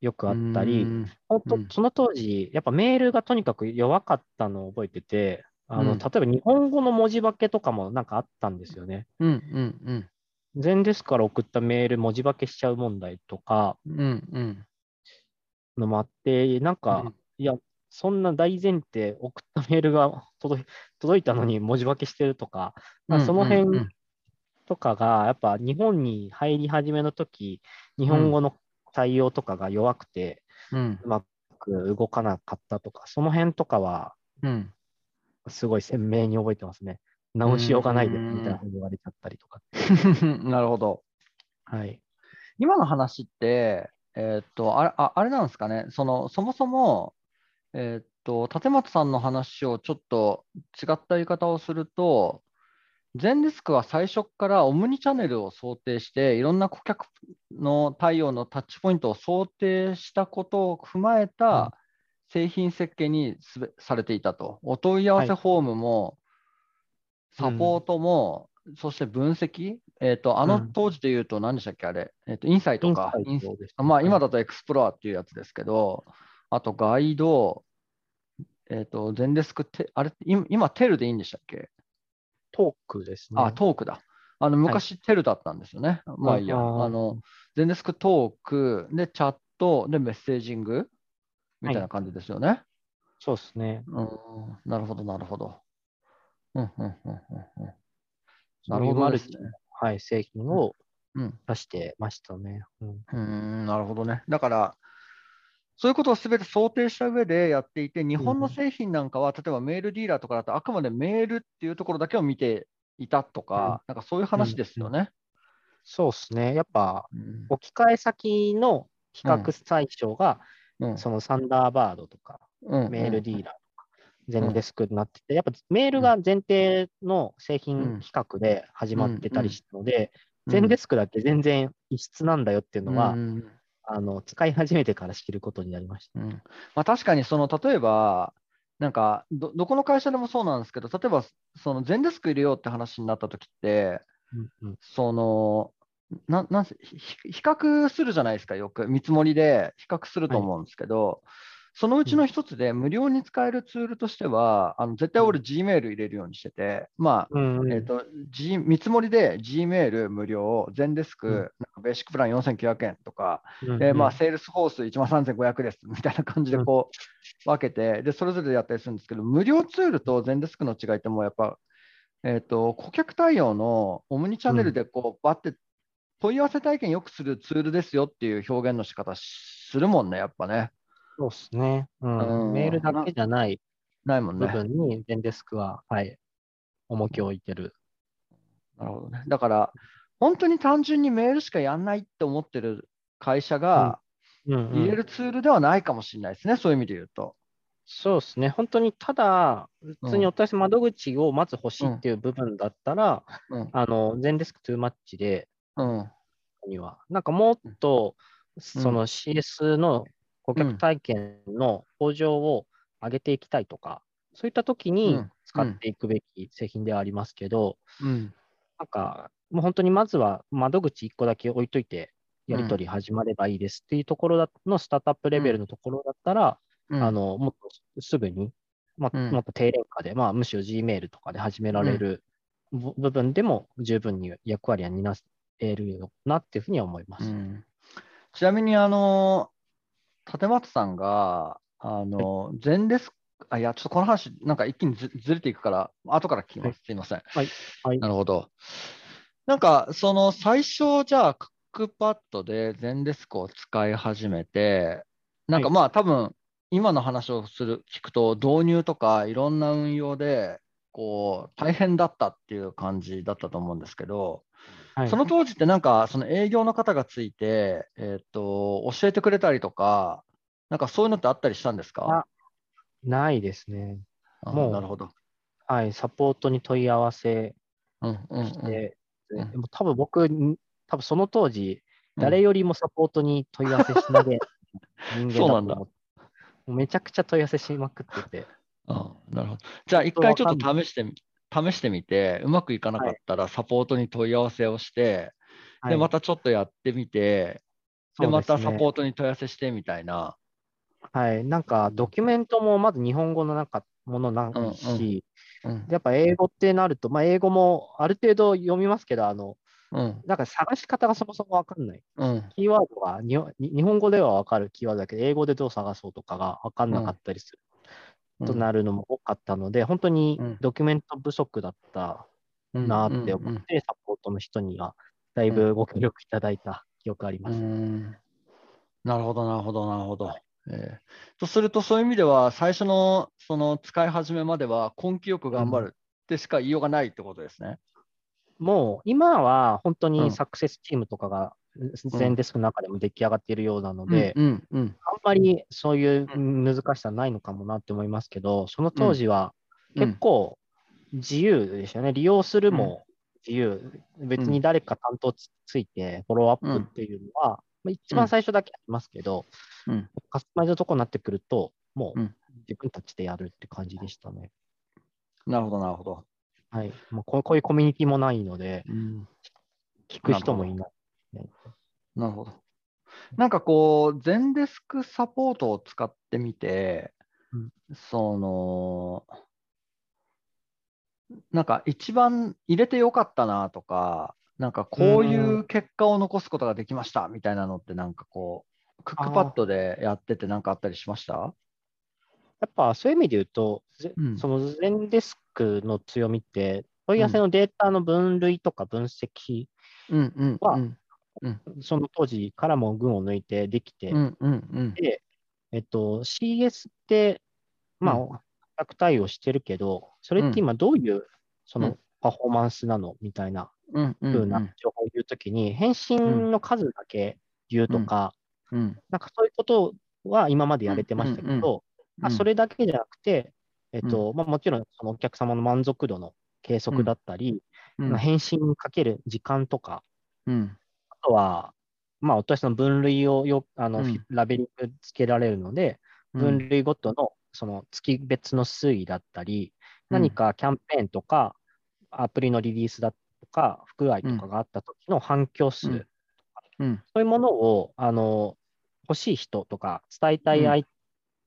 よくあったり、うん。本当うん。その当時、やっぱメールがとにかく弱かったのを覚えてて、あのうん。例えば日本語の文字化けとかもなんかあったんですよね。うんうん全デスから送ったメール文字化けしちゃう問題とか、うんうん。のもあって、なんか、うん。いや、そんな大前提、送ったメールが届い届いたのに文字化けしてるとか、まあその辺とかが、やっぱ日本に入り始めの時、日本語の対応とかが弱くて、うんうまく動かなかったとか、その辺とかは、うんすごい鮮明に覚えてますね。直しようがないでみたいなこと言われちゃったりとか。*laughs* なるほど。はい。今の話って、えーっとあれああれなんですかね、そのそもそも、えーっと立松さんの話をちょっと違った言い方をすると、全デスクは最初からオムニチャンネルを想定して、いろんな顧客の対応のタッチポイントを想定したことを踏まえうん。た製品設計にすべされていたと。お問い合わせはいフォームも、サポートも、そして分析、えーっと、あのうん当時で言うと何でしたっけ、あれ、えーっと、インサイトか。インサイトまあ、はい今だとエクスプロアっていうやつですけど、あとガイド、えっ、と、全デスクテ、あれ、今、今テルでいいんでしたっけ、トークですね。あ、トークだ。あの、昔テルだったんですよね。まあいいや。あの、全デスクトーク、で、チャット、で、メッセージングみたいな感じですよね。そうですね。うん、なるほど、なるほど。うん、うん、うん、うん。うんなるほどですねはい、製品をうん。出してましたね。うんうーん、なるほどね。だから、そういうことをすべて想定した上でやっていて、日本の製品なんかは、例えばメールディーラーとかだと、あくまでメールっていうところだけを見ていたとか、なんかそういう話ですよね。そうですね。やっぱ、うん。置き換え先の比較対象が、うん。そのサンダーバードとか、うんメールディーラーとか、全デスクになってて、やっぱメールが前提の製品比較で始まってたりしたので、全デスクだって全然異質なんだよっていうのは、うんあの使い始めてから知ることになりました。うん。まあ、確かにその例えば、なんかどどこの会社でもそうなんですけど、例えばその全デスク入れようって話になったときって、うんうん。そのななんせひ比較するじゃないですか、よく。見積もりで比較すると思うんですけど、そのうちの一つで無料に使えるツールとしては、あの絶対俺 Gmail 入れるようにしてて、まあ、えっと G、見積もりで Gmail 無料、全デスク、うん。なんかベーシックプラン4900円とか、まあ、セールスフォース1万3500ですみたいな感じでこう分けて、で、それぞれでやったりするんですけど、無料ツールと Zendesk の違いってもうやっぱ、えっ、と、顧客対応のオムニチャンネルでこう、バッて問い合わせ体験良くするツールですよっていう表現の仕方するもんね、やっぱね。そうですね、うんうんメールだけじゃない部ないもんね。分に、 Zendesk は、はい、重きを置いてる。なるほどね。だから、本当に単純にメールしかやんないって思ってる会社がうんうん入れるツールではないかもしれないですね、そういう意味で言うと。そうですね、本当にただ、普通にお問い合わせ窓口をまず欲しいっていう部分だったら、うん。あの、全デスクトゥーマッチで、うん。には、なんかもっと、うんその CS の顧客体験の向上を上げていきたいとか、そういった時うにん。使っていくべき製品ではありますけど、うん。なんか、もう本当にまずは窓口1個だけ置いといて、やり取り始まればいいですっていうところだのスタートアップレベルのところだったら、うん。あのもっとすぐに、まあうん。もっと低廉価で、まあ、むしろ Gmail とかで始められる部部分でも十分に役割は担えるよなっていうふうには思います。うん。ちなみに、あの、立松さんが、あの、全デスク、あ、いや、ちょっとこの話、なんか一気にずずれていくから、後から聞きます。すいません。はいはいなるほど。なんか、その最初、じゃあ、クックパッドで全デスクを使い始めて、なんかはいまあ、多分今の話をする、聞くと、導入とかいろんな運用で、こう、大変だったっていう感じだったと思うんですけど、はいその当時ってなんか、その営業の方がついて、えっ、と、教えてくれたりとか、なんかそういうのってあったりしたんですか？ないですね。あもうなるほど。はい、サポートに問い合わせうんうんうん。して、んでも多分僕、ん多分その当時、うん誰よりもサポートに問い合わせしなげ *laughs* 人間そうなんだだと思って、めちゃくちゃ問い合わせしまくってて、あなるほど。じゃあ、一回ちょっと試してみ、試してみて、うまくいかなかったらサポートに問い合わせをして、で、はいまたちょっとやってみて、で、そうまたサポートに問い合わせしてみたいな。はい、なんかドキュメントもまず日本語のなんかものなんうんし、うんでやっぱ英語ってなると、まあ、英語もある程度読みますけど、あのうん。なんか探し方がそもそもわかんない。うん。キーワードが日本に日本語ではわかるキーワードだけど、英語でどう探そうとかがわかんなかったりするとなるのも多かったので、本当にうんドキュメント不足だったうんなって思って、サポートの人にはだいぶご協力いただいた記憶ありうます。ん。なるほど、なるほど、なるほど。えーとすると、そういう意味では、最初のその使い始めまでは根気よく頑張るってしか言いようがないってことですね。もう今は本当うんにサクセスチームとかが全デスクの中でも出来上がっているようなので、うん、うん、あんまりそういう難しさないのかもなって思いますけど、その当時はうん結構自由でしたよね。利用するも自由。別に誰か担当つついてフォローアップっていうのは、まあ一番最初だけありますけど、うん。カスタマイズのとこになってくると、もううん自分たちでやるって感じでしたね。なるほど、なるほど。はい。もうこうこういうコミュニティもないので、うん聞く人もいない。なるほど。なんかこう、全デスクサポートを使ってみて、うんその、なんか一番入れてよかったなとか、なんかこういう結果を残すことができましたみたいなのって、なんかこう、クックパッドでやっててなんかあったりしました？やっぱそういう意味で言うと、ぜうん。その全デスクの強みって、問い合わせのデータの分類とか分析、うんうんはうんその当時からも群を抜いてできて、うんうんうん。で、えっと、CS って、まあ、う価格対応してるけど、それって今どういうそうのん。パフォーマンスなのみたいなうんうな情報を言うときに、返信の数だけ言うとか、うん。なんかそういうことは今までやれてましたけうんうんど、あそれだけじゃなくて、えっとまあ、もちろんそのお客様の満足度の計測だったり、うん。まあ返信にかける時間とか、うん。あとは、まあ、お問い合わせの分類をよあの、うん。ラベリングつけられるので、分類ごとのその月別の推移だったり、何かキャンペーンとか、アプリのリリースだとか、不具合とかがあった時の反響数、うん。うん。そういうものをあの欲しい人とか、伝えたい相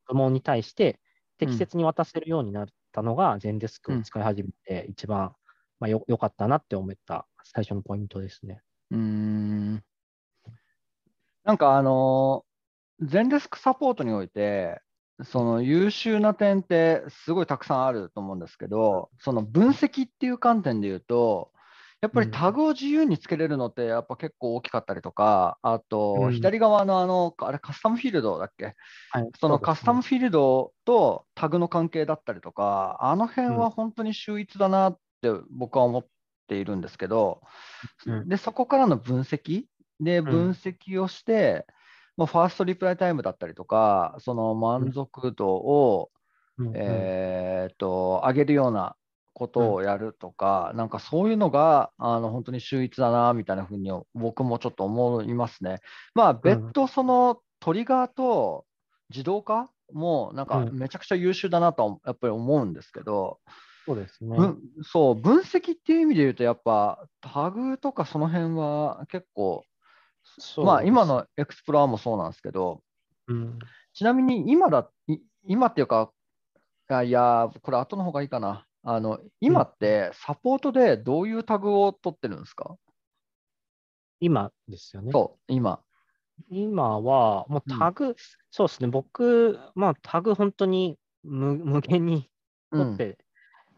部門に対して適切に渡せるようになったのが、全デスクを使い始めて、一番、まあ、よ良かったなって思った最初のポイントですね。うーん。なんかあの、全デスクサポートにおいて、その優秀な点ってすごいたくさんあると思うんですけど、その分析っていう観点で言うと、やっぱりタグを自由につけれるのってやっぱ結構大きかったりとか、あとうん。左側のあの、あれカスタムフィールドだっけ？はい、そのカスタムフィールドとタグの関係だったりとか、あの辺は本当に秀逸だなって僕は思っているんですけど、うんでそこからの分析でん。分析をして、まあ、ファーストリプライタイムだったりとか、その満足度を、うんうんえーっと上げるようなことをやるとか、なんかそういうのがあの本当に秀逸だなみたいなふうに僕もちょっと思いますね。まあ別途そのトリガーと自動化もなんかうん。めちゃくちゃ優秀だなとはやっぱり思うんですけど、そうですね。ぶそう分析っていう意味で言うとやっぱタグとかその辺は結構まあ今の Explore もそうなんですけど、うんちなみに今だ、い今っていうか、あいや、これ後の方がいいかな。あの今ってサポートでどういうタグを取ってるんですか、今ですよね。そう、今。今は、もうタグ、そうですね、僕、まあタグ本当に無無限にうん、取って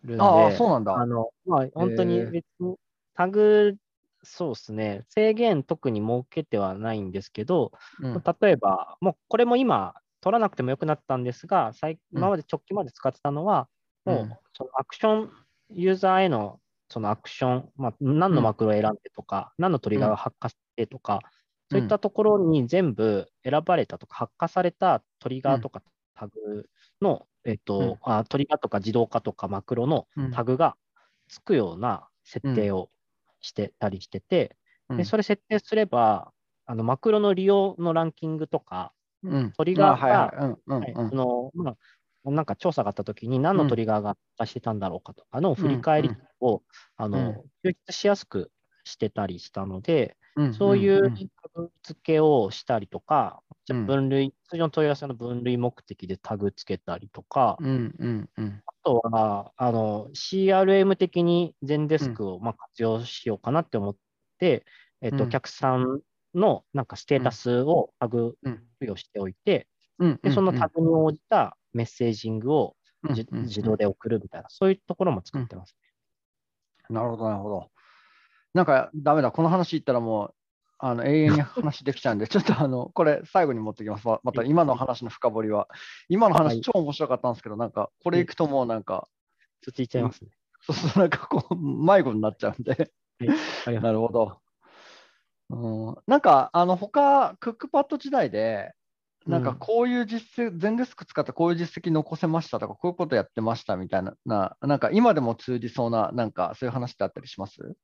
るんで、ああ、そうなんだ。あの、まあ、本当に別にタグ、そうですね、制限特に設けてはないんですけど、うん。例えば、もうこれも今、取らなくてもよくなったんですが、今まで直近まで使ってたのは、もうん。うそのアクション、ユーザーへのそのアクション、まあ、何のマクロを選んでとか、何のトリガーが発火してとか、そういったところに全部選ばれたとか、発火されたトリガーとかタグの、えっと、うん。あトリガーとか自動化とかマクロのうん。タグがつくような設定をしてたりしてて、うん。でそれ設定すれば、あのマクロの利用のランキングとか、うん。トリガーがそのまあ、なんか調査があったときに何のトリガーが発火してたんだろうかとかの振り返りを、あのうん。抽出しやすくしてたりしたので、うんそういうんタグ付けをしたりとか、じゃ分類、通常の問い合わせの分類目的でタグつけたりとか、うんうんうん。あとはあの CRM 的に全デスクをまあ活用しようかなって思って、えっと、うん。お客さんのなんかステータスをタグうん。付与しておいて、うん。で、そのタグに応じたメッセージングを自動で送るみたいな、そういうところも作ってます。なるほど、なるほど。なんか、ダメだ、この話言ったらもう、あの永遠に話できちゃうんで、*laughs* ちょっとあの、これ、最後に持ってきます。ままた今の話の深掘りは。今のはい話、超面白かったんですけど、なんか、これいくともうなんか、続いちゃいますね。そうするとなんかこう、迷子になっちゃうんで。はい、なるほど。うん、なんか、あの、他クックパッド時代で、なんかうんこういう実績、全デスク使ってこういう実績残せましたとか、こういうことやってましたみたいな、ななんか今でも通じそうな、なんかそういう話ってあったりします？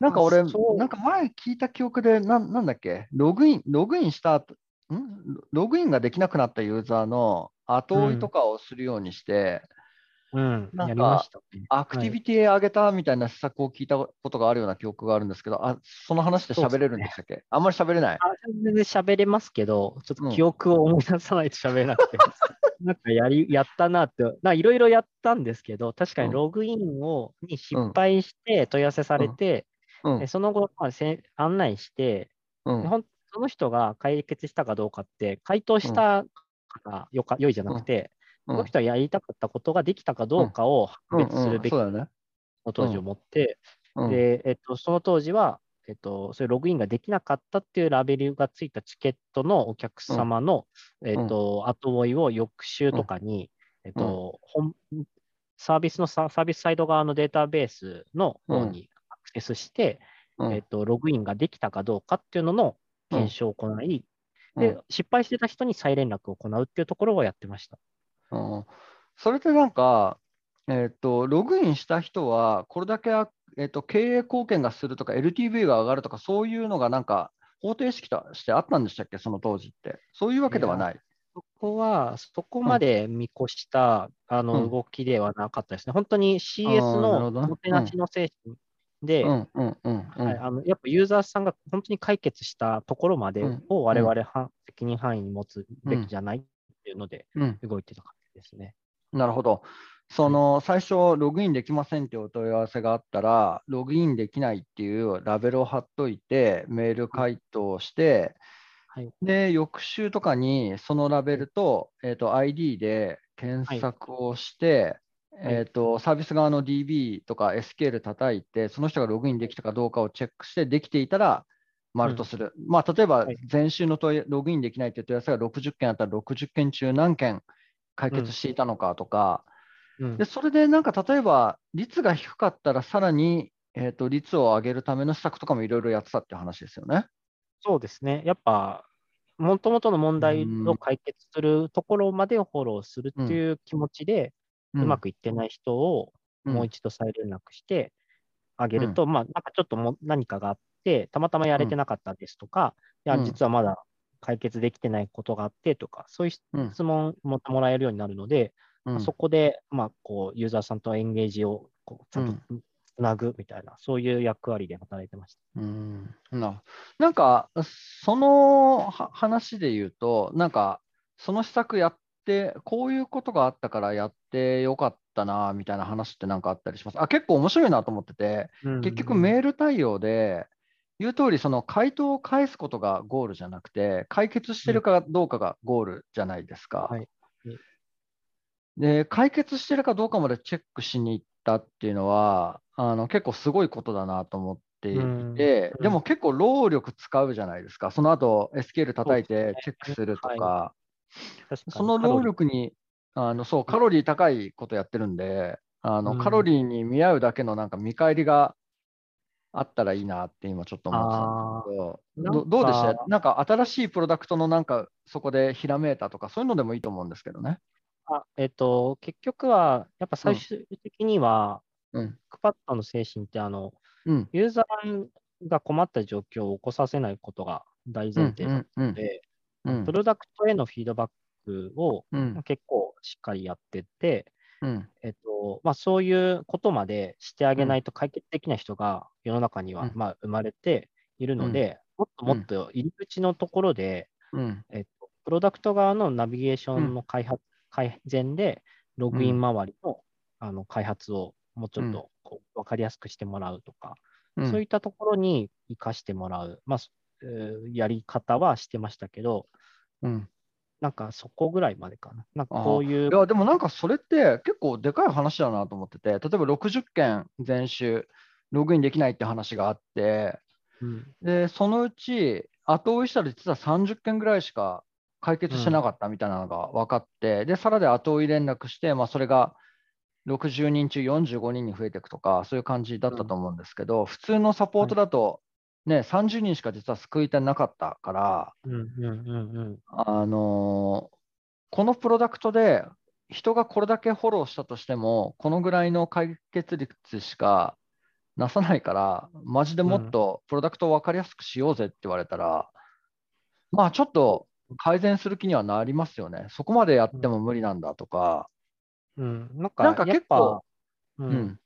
なんか俺、なんか前聞いた記憶で、なんなんだっけ、ログイン、ログインした後、ん？ログインができなくなったユーザーの後追いとかをするようにして、うん、なんか。アクティビティ上げたみたいな施策を聞いたことがあるような記憶があるんですけど、あその話で喋れるんでしたっけ、あんまり喋れない？あ全然喋れますけど、ちょっうん。と記憶を思い出さないと喋れなくて、*laughs* なんかやりやったなって、ないろいろやったんですけど、確かうん。にログインをに失敗して問い合わせされて、うん。でその後、まあ、せ案内して、うん。でほんその人が解決したかどうかって、回答したからよか良いじゃなくて、うん。その人はやりたかったことができたかどうかを判別するべきそうだよね。の当時思って、うん。で、えっと、その当時は、えっと、そういうログインができなかったっていうラベルがついたチケットのお客様の、えっと、後追いを翌週とかに、えっと、本サービスのササービスサイド側のデータベースの方にセスして、うんえっと、ログインができたかどうかっていうのの検証を行い、うんで、失敗してた人に再連絡を行うっていうところをやってました。うんそれってなんか、えっと、ログインした人は、これだけ、えっと、経営貢献がするとか、LTV が上がるとか、そういうのがなんか方程式としてあったんでしたっけ、その当時って。そういうわけではない。そこは、そこまで見越した、あうんの動きではなかったですね。本当に CS のもてなしの精神で、うんうんうんうん。はい、あのやっぱユーザーさんが本当に解決したところまでうんを我々は、責任範囲に持つべきじゃないっていうのでうん動いてた感じですね。なるほど。その最初、ログインできませんっていうお問い合わせがあったら、ログインできないっていうラベルを貼っといて、メール回答して、はい。で、翌週とかにそのラベルと,、えー、と ID で検索をして、はいえー、とサービス側の DB とか SQL 叩いて、その人がログインできたかどうかをチェックして、できていたら、丸とする。まあ、例えばはい。前週の問いログインできないっていう問い合わせが60件あったら、60件中何件解決していたのかとか、うん。でそれでなんか例えば、率が低かったら、さらに、えー、と率を上げるための施策とかもいろいろやってたっていう話ですよね。そうですね。やっぱ、もともとの問題うん。を解決するところまでをフォローするっていう気持ちで、うまくいってない人をうん。もう一度再連絡してあげると、まあ、なんかちょっともう何かがあって、たまたまやれてなかったですとか、いや、うん実はまだ解決できてないことがあってとか、そういううん質問ももらえるようになるので、うん。そこで、まあ、こう、ユーザーさんとエンゲージをこうちゃんとつなぐみたいな、そういう役割で働いてました。うん。ななんか、そのは話で言うと、なんか、その施策やって、こういうことがあったからやってよかったな、みたいな話ってなんかあったりします？あ、結構面白いなと思ってて、結局メール対応で、言う通り、その回答を返すことがゴールじゃなくて、解決してるかどうかがゴールじゃないですか。はいで、解決してるかどうかまでチェックしに行ったっていうのは、あの結構すごいことだなと思っていて、うんでも結構労力使うじゃないですか。その後 SQL 叩いてチェックするとか、その労力に、あのそう、カロリー高いことやってるんで、あのうんカロリーに見合うだけのなんか見返りがあったらいいなって今ちょっと思ってたんですけど、どうでした？なんか新しいプロダクトのなんかそこでひらめいたとか、そういうのでもいいと思うんですけどね。あえっと、結局は、やっぱ最終的には、うん。クパッドの精神って、あの、うん。ユーザーが困った状況を起こさせないことが大前提なの。で、うん。プロダクトへのフィードバックをうん。結構しっかりやってて、うん。えっと、まあ、そういうことまでしてあげないと解決できない人が世の中には、うん。まあ、生まれているので、もっともっと入り口のところで、うん。えっと、プロダクト側のナビゲーションの開発、改善で、ログイン周りの,、あの開発をもうちょっとこう分かりやすくしてもらうとか、うん。そういったところに活かしてもらう、まあ、えーやり方はしてましたけど、うん。なんかそこぐらいまでかな。なんかこういうい、や、でもなんかそれって結構でかい話だなと思ってて、例えば60件全種ログインできないって話があって、うん。で、そのうち後追いしたら実は30件ぐらいしか解決してなかったみたいなのが分かって、で、さらで後追い連絡して、まあ、それが60人中45人に増えていくとか、そういう感じだったと思うんですけど、普通のサポートだと、ね、30人しか実は救い手なかったから、うんうんうんうんあのーこのプロダクトで人がこれだけフォローしたとしても、このぐらいの解決率しかなさないから、マジでもっとプロダクトを分かりやすくしようぜって言われたら、まあちょっと改善する気にはなりますよね。そこまでやっても無理なんだとか。うん、なんか結構、ううんん。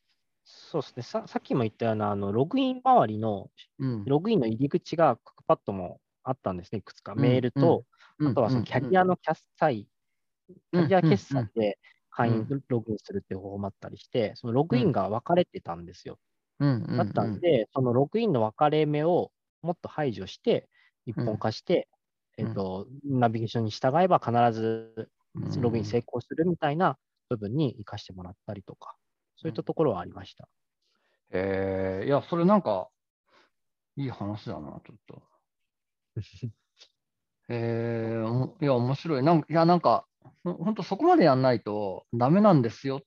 そうですね。さ、さっきも言ったようなあのログイン周りの、うん。ログインの入り口がクックパッドもあったんですね、いくつか。うん。メールと、あとはそのキャリアの、の決済、キうん。ャリア決済うん。で会員うログインするっていう方法もあったりして、そのログインが分かれてたんですよ。うん。うん。だったんで、そのログインの分かれ目をもっと排除して、一本化して、うん。えっと、ナビゲーションに従えば必ずうん。ログイン成功するみたいな部分に活かしてもらったりとか、そういったところはありました。えーいや、それなんか、いい話だな、ちょっと。*laughs* えー、おいや、面白い。なんかいや、なんか、ほほんとそこまでやんないとダメなんですよ。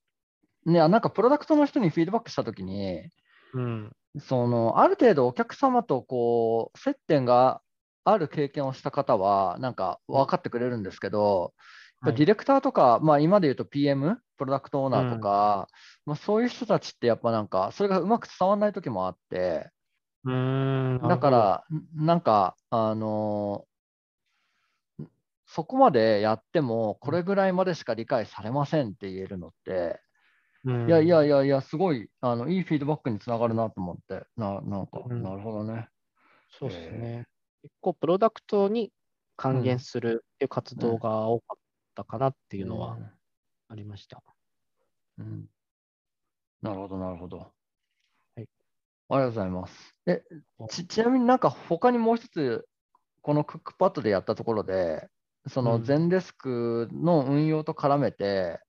ね、なんかプロダクトの人にフィードバックしたときに、うん。その、ある程度お客様とこう、接点がある経験をした方は、なんか分かってくれるんですけど、ディレクターとか、まあ今で言うと PM、プロダクトオーナーとか、まあそういう人たちってやっぱなんか、それがうまく伝わらない時もあって、うーん。だから、んなんか、あのーそこまでやっても、これぐらいまでしか理解されませんって言えるのって、なるほど、いやいやいいやいや、すごい、あの、いいフィードバックにつながるなと思って、な、なんか、うんなるほどね。そうですね。結構、プロダクトに還元するっていう活動が多かったかなっていうのはありました。うん、うんなるほど、なるほど。はいありがとうございます。え、ち、ちなみになんか他にもう一つ、このクックパッドでやったところで、そのうんゼンデスクの運用と絡めて、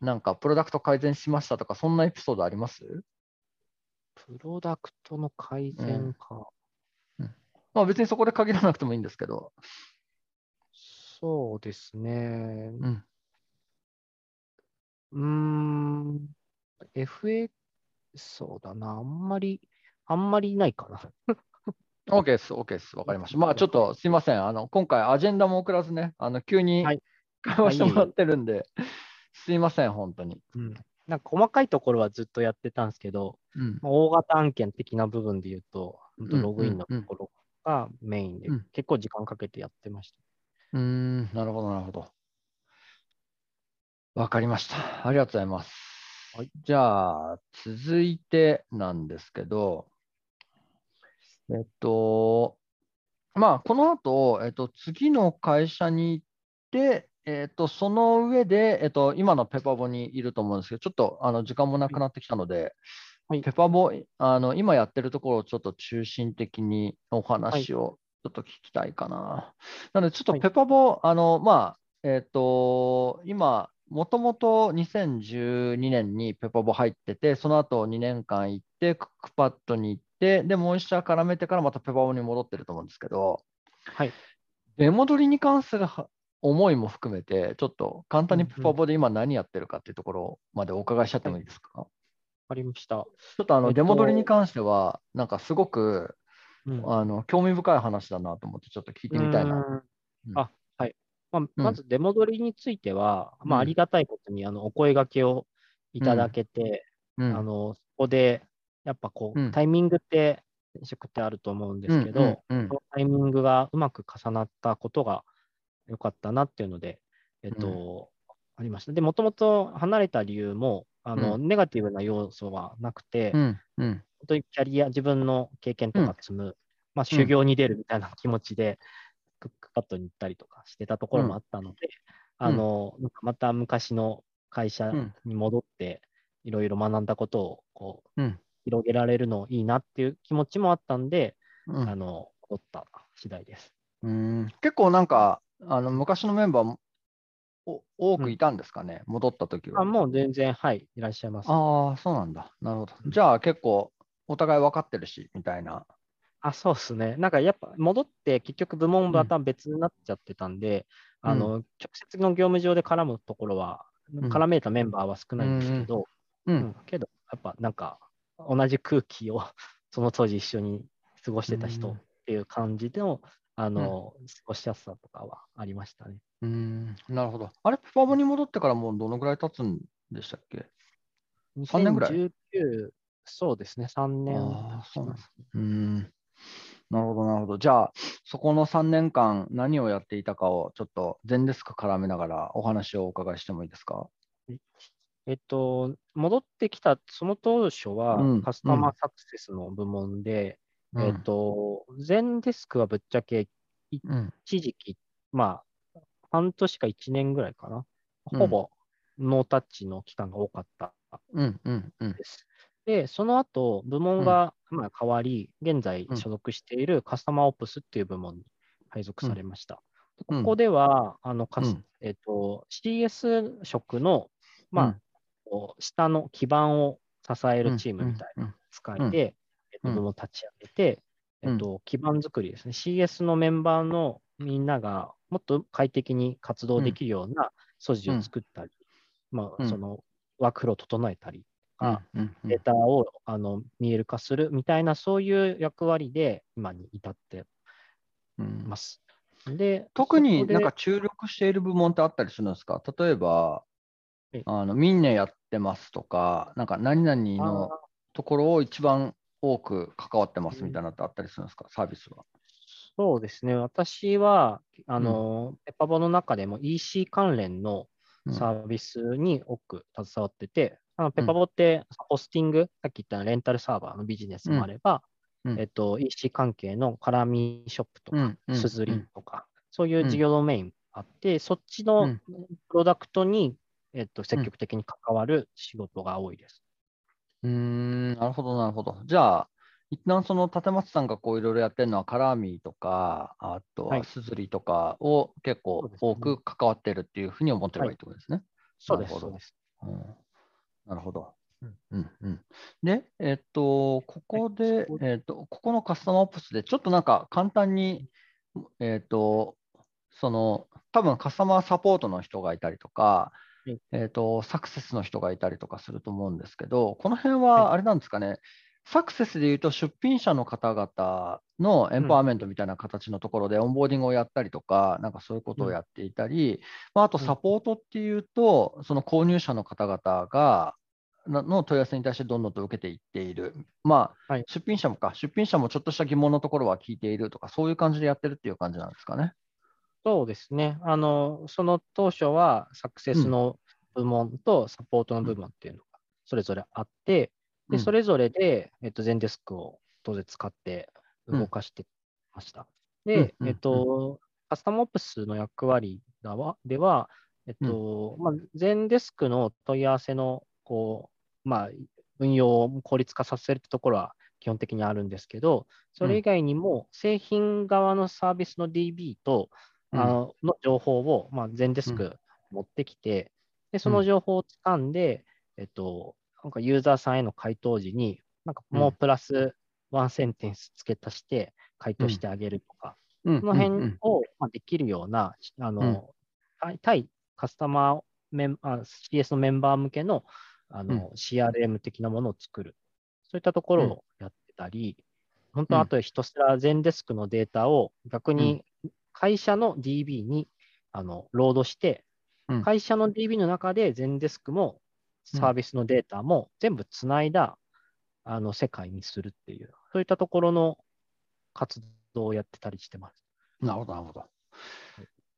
なんかプロダクト改善しましたとか、そんなエピソードあります？プロダクトの改善か。まあ別にそこで限らなくてもいいんですけど。そうですね。うん。うーん。FA、そうだな。あんまり、あんまりないかな。*laughs* OK です、OK です。わかりました。まあちょっとすいません。あの、今回アジェンダも送らずね、あの、急にはい会話してもらってるんで、すいません、本当に。うん。なんか細かいところはずっとやってたんですけど、うん。まあ大型案件的な部分で言うと、ログインのところがメインで、うん結構時間かけてやってました。うーん、なるほど、なるほど。わかりました。ありがとうございます。はい。じゃあ、続いてなんですけど、えっと、まあ、この後、えっと、次の会社に行って、えっと、その上で、えっと、今のペパボにいると思うんですけど、ちょっとあの時間もなくなってきたので、はい。ペパボ、あの今やってるところをちょっと中心的にお話をちょっと聞きたいかな。なので、ちょっとはい。ペパボ、あの、まあ、えっと、今、もともと2012年にペパボ入ってて、その後2年間行って、クックパッドに行って、で、もう一社絡めてからまたペパボに戻ってると思うんですけど、はい。出戻りに関するは思いも含めて、ちょっと簡単にペパボで今何やってるかっていうところまでお伺いしちゃってもいいですか、わかりました。ちょっとあの、えっと出戻りに関しては、なんかすごく、うんあの、興味深い話だなと思って、ちょっと聞いてみたいな。うーんうんあ、はい。まあ、うん。まず出戻りについては、まあ、うん。ありがたいことに、あの、お声掛けをいただけて、うん。あの、そこで、やっぱこう、うん。タイミングって、転職ってあると思うんですけど、のタイミングがうまく重なったことが良かったなっていうので、えっと、ありました。で、もともと離れた理由も、あの、うネガティブな要素はなくて、本当にキャリア、自分の経験とうん。か積む、まあ、修行に出るみたいな気持ちで、クックパッドに行ったりとかしてたところもあったので、うんあの、なんかまた昔の会社うんに戻って、いろいろ学んだことを、こう、うん広げられるのいいなっていう気持ちもあったんで、うんあの、取った次第です。うん結構なんか、あの昔のメンバーもお多くいたんですかね、戻った時は。あもう全然、はい、いらっしゃいます。ああ、そうなんだ。なるほど。じゃあ結構お互い分かってるし、みたいな。あ、そうですね。なんかやっぱ戻って結局部門また別になっちゃってたんで、うんあの、直接の業務上で絡むところは、ん絡めたメンバーは少ないんですけど、う。うんんけど、やっぱなんか同じ空気を *laughs* その当時一緒に過ごしてた人うんっていう感じでの、あの、過ごしやすさとかはありましたね。うん、なるほど。あれ、ペパボに戻ってからもうどのぐらい経つんでしたっけ？三年ぐらい2019そうですね、3年。ああ、そうなんです。うん。なるほど、なるほど。じゃあ、そこの3年間、何をやっていたかを、ちょっと、全デスク絡めながらお話をお伺いしてもいいですか？えっと、戻ってきた、その当初はうんカスタマーサクセスの部門で、うんえっと、全デスクはぶっちゃけうん。一時期、まあ、半年か1年ぐらいかな。うんほぼノータッチの期間が多かったうん。うん。うん。です。で、その後、部門がまあ変わり、現在うん。所属しているカスタマーオプスっていう部門に配属されました。でうん。ここでは、あのカスうん。えっと CS 職の、まあ下の基盤を支えるチームみたいなな。使いで、えっと、立ち上げて、うんえっと、基盤作りですね。CS のメンバーのみんながもっと快適に活動できるような素地を作ったり、まあ、うん。そのワークフローを整えたりデータをあの見える化するみたいな、そういう役割で今に至ってうん。ます。で、特になんか注力している部門ってあったりするんですか？例えばええ、あのミンネやってますとか、なんか何々のところを一番多く関わってますみたいなのってあったりするんですか？サービスは。そうですね、私は、あの、ペパボの中でも EC 関連のうん。サービスに多く携わってて、あのペパボってホスティング、さっき言ったレンタルサーバーのビジネスもあれば、うん。うん。えっと、EC 関係の絡みショップとか、うん。うん。すずりとか、そういう事業ドメインあって、そっちうのん。プロダクトに、えっと、積極的に関わる仕事が多いです。うーん、なるほど、なるほど。じゃあ、一旦その立松さんがこういろいろやってるのは、カラーミーとか、あとははい。すずりとかを結構多く関わってるっていうふうに思ってればいいってことですね。そうです、そうです。うんなるほど。うん。うんうん、で、えっと、ここで、そこえっと、ここのカスタマーオプスで、ちょっとなんか簡単に、えっと、その、多分カスタマーサポートの人がいたりとかはい、えっと、サクセスの人がいたりとかすると思うんですけど、この辺ははあれなんですかね、サクセスでいうと出品者の方々のエンパワーメントみたいな形のところでオンボーディングをやったりとか、なんかそういうことをやっていたり、まあ、あとうんサポートっていうと、その購入者の方々が、なの問い合わせに対してどんどんと受けていっている。まあ、はい出品者もか、出品者もちょっとした疑問のところは聞いているとか、そういう感じでやってるっていう感じなんですかね。そうですね。あの、その当初はサクセスの部門とサポートの部門っていうのがそれぞれあって、で、うん。それぞれで、えっと、全デスクを当然使って動かしてました。で、うんえっと、カスタムオプスの役割だわでは、えっと、まあ、全デスクの問い合わせの、こう、まあ、運用を効率化させるってところは基本的にあるんですけど、それ以外にも製品側のサービスの DB と、うん。あのの情報を、まあ、全デスうク持ってきて、でその情報を掴んで、えっと、なんかユーザーさんへの回答時に、なんかもうプラスワンセンテンス付け足して回答してあげるとか、うん。その辺を、まあ、できるような、あの、対対カスタマーメンあ CS のメンバー向けのあの、CRM 的なものを作る。そういったところをやってたり、本当はあとひたすら全デスクのデータを逆に会社の DB にあのロードして、うん。会社の DB の中で全デスクもサービスのデータも全部つないだ、あの世界にするっていう、そういったところの活動をやってたりしてます。なるほど、なるほど。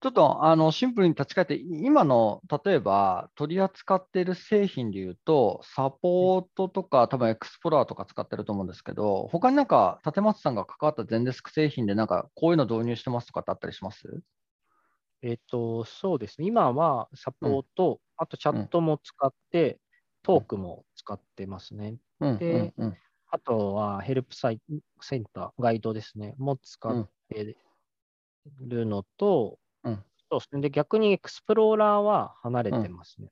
ちょっとあのシンプルに立ち返って、今の例えば取り扱っている製品でいうと、サポートとか、多分エクスプローラーとか使ってると思うんですけど、他になんか、立松さんが関わった全デスク製品で、なんかこういうの導入してますとかってあったりします？えっ、と、そうですね。今はサポート、あとチャットも使って、トークも使ってますね。うんでうんあとはヘルプサイセンター、ガイドですね、も使ってるのと、うんそうですね。で、逆にエクスプローラーは離れてますね。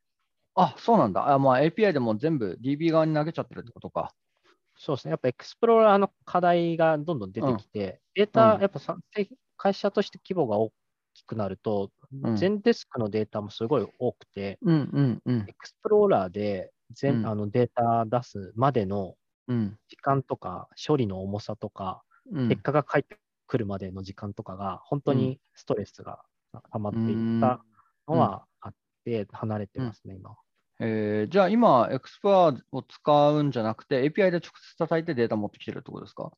あ、そうなんだ。あまあ、API でも全部 DB 側に投げちゃってるってことか。そうですね。やっぱエクスプローラーの課題がどんどん出てきて、データ、うんやっぱさ会社として規模が大きくなると、うん。全デスクのデータもすごい多くて、うんうんうん。エクスプローラーで全、うん。あのデータ出すまでのうん。時間とか、処理の重さとか、うん。結果が返ってくるまでの時間とかが、本当にストレスが溜まっていったのはあって、離れてますね、今。えーじゃあ今、エクスプローラーを使うんじゃなくて、API で直接叩いてデータ持ってきてるってことですか？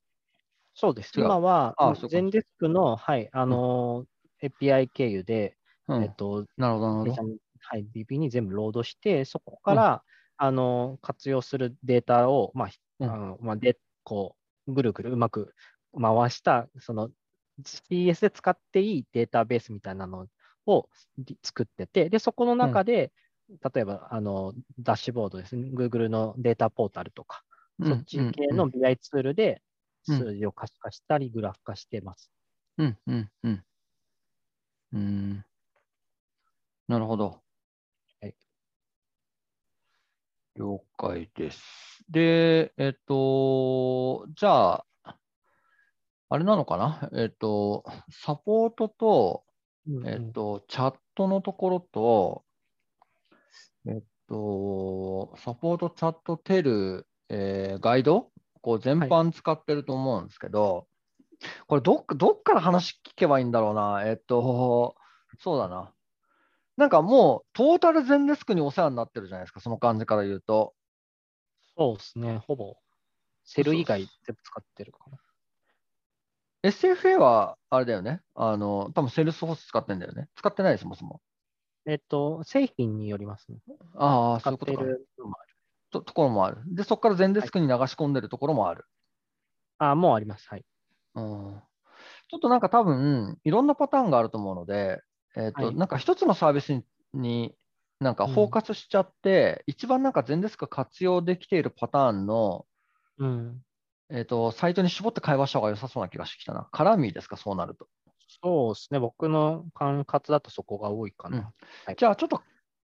そうです。今は全デスクの、はい、あのー API 経由で、うん。えっと、なるほど、なるほど。はい、DB に全部ロードして、そこから、あの活用するデータを、まあ、うん。あのまあ、で、こう、ぐるぐるうまく回した、その CS で使っていいデータベースみたいなのをり作ってて、で、そこの中で、例えば、あの、ダッシュボードですね、Google のデータポータルとか、うん。そっち系の BI ツールでうん。数字を可視化したり、グラフ化してます。うん。うん。うん。うん。なるほど。はい。了解です。で、えっと、じゃあ、あれなのかな？えっと、サポートと、えっと、チャットのところと、えっと、サポート、チャット、テル、えーガイド、こう全般使ってると思うんですけど、これどっか、どっから話聞けばいいんだろうな。えっと、*laughs* そうだな。なんかもう、トータル Zendesk にお世話になってるじゃないですか、その感じから言うと。そうですね、ほぼ、 Sell 以外全部使ってるかな。SFA はあれだよね。あの、多分セールスフォース使ってんだよね。使ってないそもそも。えっと、製品によりますね。ああ、そういうことか。とところもある。で、そこから全デスクに流し込んでるところもある。あ、もうあります。はい。うんちょっとなんか多分、いろんなパターンがあると思うので、えっとはいなんか一つのサービスにになんかフォーカスしちゃって、一番なんか全デスク活用できているパターンの、うん。えっとサイトに絞って会話した方が良さそうな気がしてきたな。カラミーですか、そうなると。そうですね。僕の管轄だとそこが多いかな。はいじゃあちょっと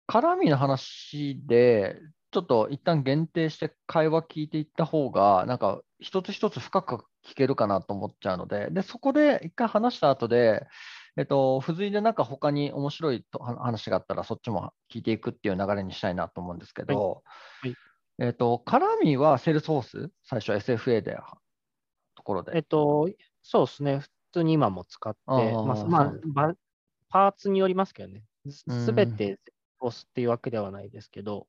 カラーミーの話で、ちょっと一旦限定して会話聞いていった方が、なんか一つ一つ深く聞けるかなと思っちゃうので、で、そこで一回話した後で、えっと、付随でなんか他に面白いとは話があったら、そっちも聞いていくっていう流れにしたいなと思うんですけど、はいはいえっと、カラーミーはセールスフォース、最初 SFA で、ところで。えっと、そうですね。普通に今も使って、あーまあ、まあパーツによりますけどね。うんすべて押すっていうわけではないですけど、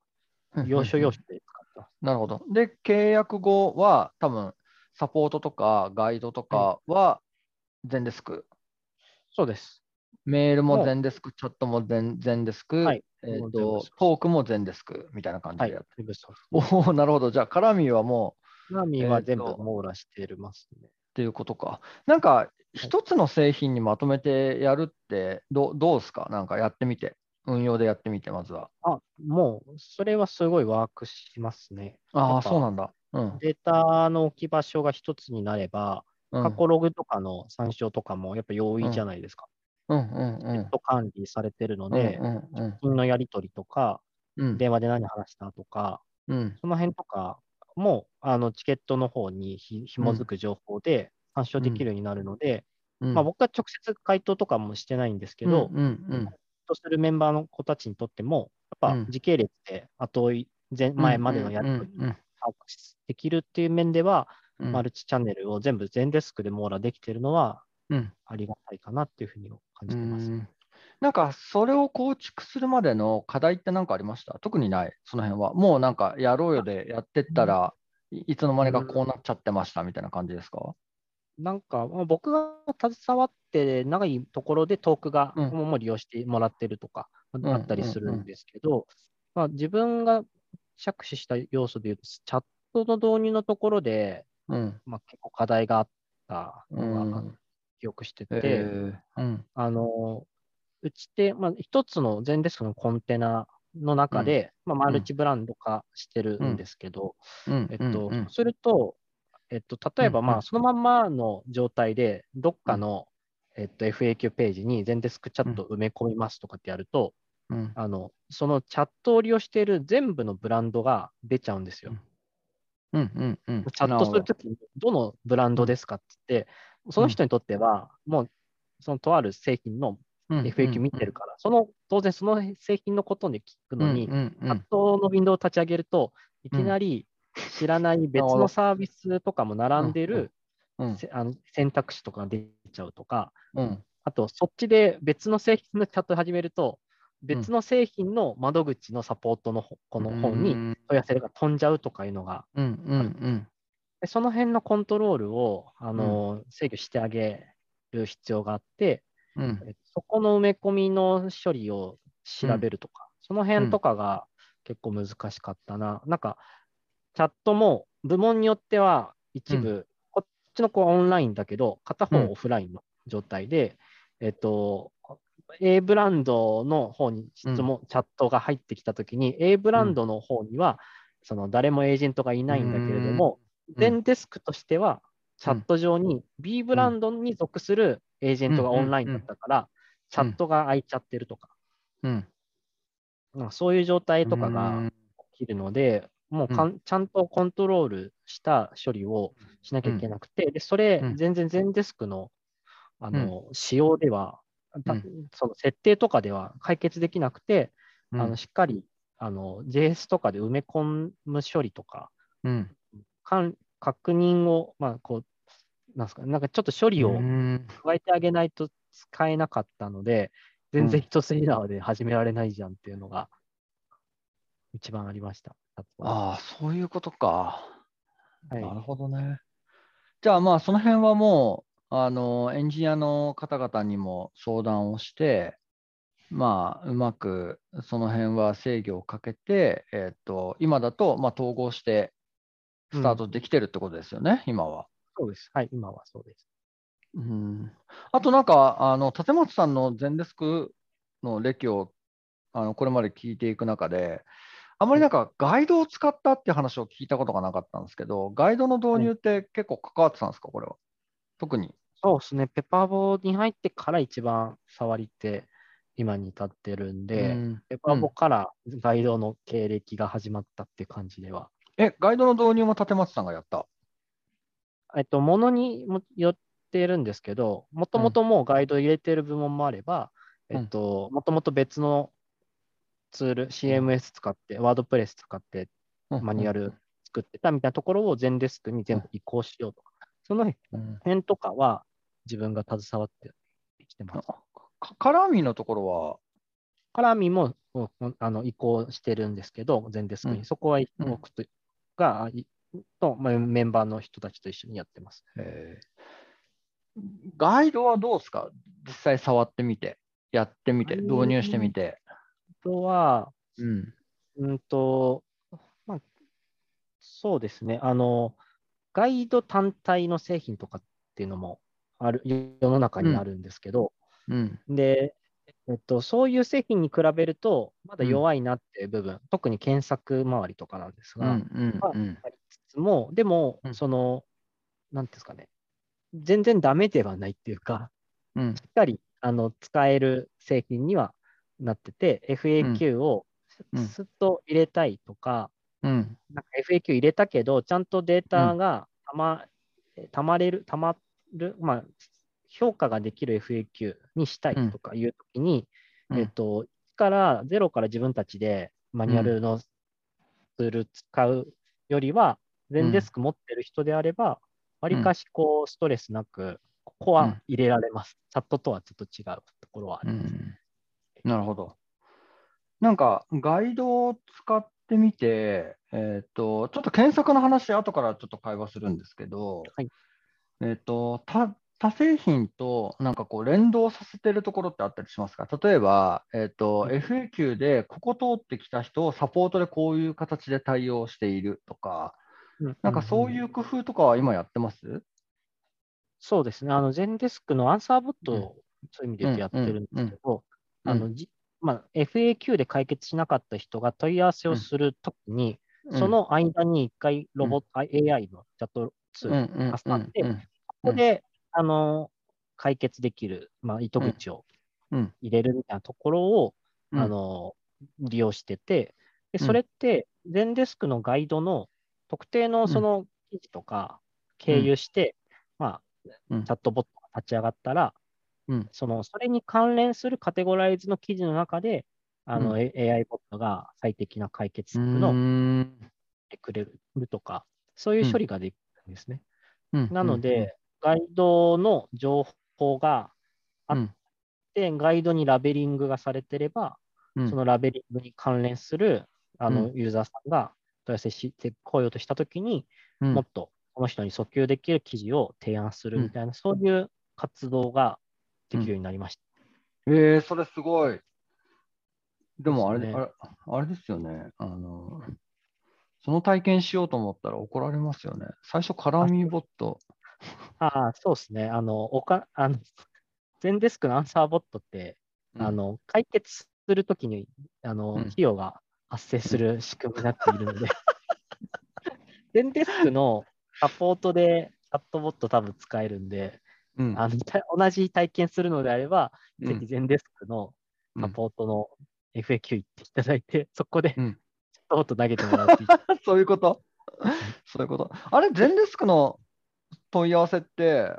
要所要所で使って。なるほど。で、契約後は、多分サポートとかガイドとかは全デスク？そうです。メールも全デスク、チャットも全全デスク、はいえーとトークも全デスクみたいな感じはいでやって。。全部そうですおお、なるほど。じゃあ、カラミーはもうナミえーとは全部網羅してますね。っていうことか。なんか、一つの製品にまとめてやるってど、どうですか？なんかやってみて。運用でやってみて、まずは。あ、もう、それはすごいワークしますね。ああ、そうなんだ。うん。データの置き場所が一つになれば、うん。過去ログとかの参照とかもやっぱ容易じゃないですか。うん。うん。うん。ネット管理されてるのうん。で、うん。うん。金のやり取りとか、うん。電話で何話したとか、うん。その辺とかも、あのチケットの方にひ紐づく情報で参照できるようになるので、うん。まあ、僕は直接回答とかもしてないんですけど、うん。うんとするメンバーの子たちにとっても、やっうん。ぱ時系列で後追い前前までのやり取り把握できるっていう面では、うん。マルチチャンネルを全部全デスクで網羅できているのはうん。ありがたいかなっていうふうに感じうてます。んなんか、それを構築するまでの課題って何かありました？特にない、その辺は。もうなんか、やろうよでやってったら、いいつの間にかこうなっちゃってましたみたいな感じですか？なんか、まあ僕が携わって長いところでトークがうん。もう利用してもらってるとかん。あったりするんですけど、まあ、自分が着手した要素でいうと、チャットの導入のところで、うん。まあ、結構課題があったうのがん。記憶してて、えー。うん。あの、うちって、まあ、一つの全デスクのコンテナの中で、まあ、マルチブランド化してるんですけど、うん。えっと、すると、えっと、例えば、まあ、そのまんまの状態で、どっかの、えっと、FAQ ページに全デスクチャット埋め込みますとかってやると、うん。あの、そのチャットを利用している全部のブランドが出ちゃうんですよ。うん。うんうん。チャットするときに、どのブランドですかって言って、その人にとっては、もう、そのとある製品の FAQ 見てるから、その、当然その製品のことで聞くのに、チャットのウィンドウを立ち上げると、いきなり知らない別のサービスとかも並んでるうんせあの選択肢とかが出ちゃうとか、うん。あとそっちで別の製品のチャットを始めると、別の製品の窓口のサポートのほこの本にうん問い合わせが飛んじゃうとかいうのが、うんうんでその辺のコントロールをあの、制御してあげる必要があって、うん。そこの埋め込みの処理を調べるとか、その辺とかが結構難しかったな。なんか、チャットも部門によっては一部、こっちの子はオンラインだけど、片方うん。オフラインの状態で、えっと、A ブランドの方に質問、チャットが入ってきたときに、A ブランドの方には、その誰もエージェントがいないんだけれども、うん。全デスクとしては、チャット上に B ブランドに属するエージェントがオンラインだったから、チャットが空いちゃってるとか、うん。なんかそういう状態とかうがん。起きるので、もうかんちゃんとコントロールした処理をしなきゃいけなくて、でそれうん、全然全デスクのあの、仕様では、その設定とかでは解決できなくて、うん。あのしっかりあの JS とかで埋め込む処理とか、うん。かん確認を、まあ、こう、なんですか、なんかちょっと処理をうん。加えてあげないと使えなかったので、全然一筋縄で始められないじゃんっていうのが一番ありました。ああ、そういうことか。はいなるほどね。じゃあまあその辺はもうあのエンジニアの方々にも相談をして、まあうまくその辺は制御をかけて、えっと今だとまあ統合してスタートできてるってことですよね、今は。そうです。はい、今はそうです。うん、あとなんか、あの立松さんの全デスクの歴をあのこれまで聞いていく中で、あまりなんかガイドを使ったって話を聞いたことがなかったんですけど、ガイドの導入って結構関わってたんですか、これは？特に。そうですね。ペッパーボーに入ってから一番触りって今に至ってるんで、うんペッパーボーからガイドの経歴が始まったって感じでは。え、ガイドの導入も立松さんがやった？えっと、ものにもよってるんですけど、もともともうガイド入れてる部門もあれば、うんえっと、もともと別のツール、CMS 使って、ワードプレス使ってマニュアル作ってたみたいなところを全デスクに全部移行しようとか、そのうん。辺とかは自分が携わってきてます。かカラーミのところは、カラミもうんあの移行してるんですけど、全デスクに。うんそこはうん僕とが、いと、まあ、メンバーの人たちと一緒にやってます。えーガイドはどうですか？実際触ってみて、やってみて、導入してみて。あとは、うん。うんと、まあ、そうですね。あの、ガイド単体の製品とかっていうのもある、世の中にあるんですけど、うん。で、えっと、そういう製品に比べると、まだ弱いなっていう部分、特に検索周りとかなんですうん。が、うん。まあうん。ありつつも、でもう、んその、なんですかね、全然ダメではないっていうか、うん。しっかりあの使える製品にはなってて、FAQ をうん。すっと入れたいとか、うん。なんか FAQ 入れたけど、ちゃんとデータがたま,、たまれる、たまる、まあ、評価ができる FAQ にしたいとかいうときに、うん。えっと、1から、ゼロから自分たちでマニュアルのツール使うよりは、全デスク持ってる人であれば、わりかしこうストレスなく、ここは入れられます。チャットとはちょっと違うところはあります。うんなるほど。なんか、ガイドを使ってみて、えっ、と、ちょっと検索の話、後からちょっと会話するんですけど、はい。えっ、と、他、他製品となんかこう連動させてるところってあったりしますか？例えば、えっ、と、はい。FAQ でここ通ってきた人をサポートでこういう形で対応しているとか、なんかそういうう工夫とかは今やってます？そうですね。あの、全デスクのアンサーボットうん。をそういう意味でやってるんですけど、うんあのじまあ、FAQ で解決しなかった人が問い合わせをするときに、その間に一回ロボット、AI のチャットつうんうん挟んで、うん。ここで、あの、解決できる、まあ、糸口をうん。入れるみたいなところを、うん。あの、利用してて、で、うん。それって、全デスクのガイドの特定のその記事とか経由して、まあ、うん。チャットボットが立ち上がったら、うん。その、それに関連するカテゴライズの記事の中で、あの、う A- AI ボットが最適な解決う策のてくれるとか、そういう処理ができるんですね。うん。なので、ガイドの情報があうん。で、ガイドにラベリングがされてれば、うん。そのラベリングに関連するあうのユーザーさんが問い合わせしてこようとしたときに、うん。もっとこの人に訴求できる記事を提案するみたいな、そういう活動ができるようになりました。えー、それすごい。でもあれ、ですねあれあれですよね。あの、その体験しようと思ったら怒られますよね。最初、カラミボット。ああ、そうですね。あの、おか、あの、全デスクのアンサーボットって、うんあの、解決するときに、あの、うん費用が発生する仕組みになっているので、*laughs* 全デスクのサポートでチャットボット多分使えるんで、うん。あのた同じ体験するのであれば、うん。ぜひ全デスクのうん。サポートの FAQ 行っていただいて、そこでチうん。ャットボット投げてもらうっていう。*laughs* そういうこと？そういうこと？あれ、全デスクの問い合わせって、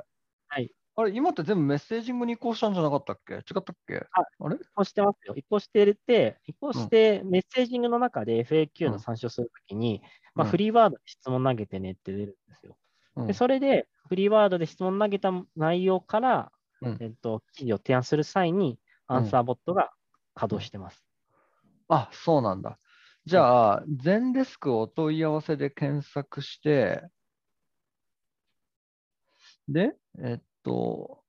はい。あれ、今って全部メッセージングに移行したんじゃなかったっけ？違ったっけ？ああれ？移行してますよ。移行してて、移行してメッセージングの中で FAQ の参照するときに、まあ、うんフリーワードで質問投げてねって出るんですよ。うんでそれで、フリーワードで質問投げた内容から、うんえっと、記事を提案する際に、アンサーボットが稼働してます。あ、そうなんだ。じゃあ、全デスクお問い合わせで検索して、で、えっと、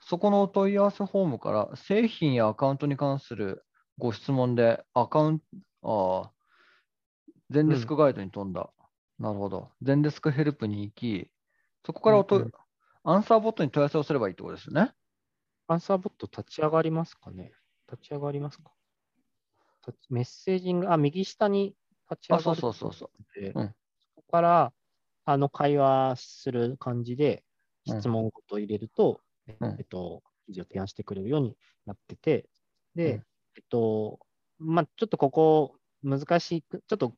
そこのお問い合わせフォームから製品やアカウントに関するご質問で、アカウント、ああ、全デスクガイドに飛んだ。なるほど。全デスクヘルプに行き、そこからおと、うんうんアンサーボットに問い合わせをすればいいってことですよね？アンサーボット立ち上がりますかね立ち上がりますかメッセージング、あ、右下に立ち上があ、る。そうそうそうそう。でうんそこから、あの、会話する感じで、うん質問ごと入れると、うんえっと、記事を提案してくれるようになってて、で、うんえっと、まあ、ちょっとここ、難しい、ちょっと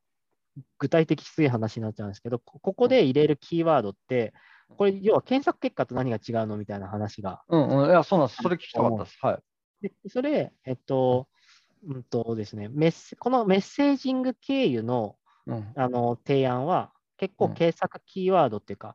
具体的すぎい話になっちゃうんですけど、こここで入れるキーワードって、これ、要は検索結果と何が違うのみたいな話がうんうん。いや、そうなんです。それ聞きたかったです。はい。で、それ、えっと、うんとですね、メッセこのメッセージング経由のうん。あの提案は、結構うん検索キーワードっていうか、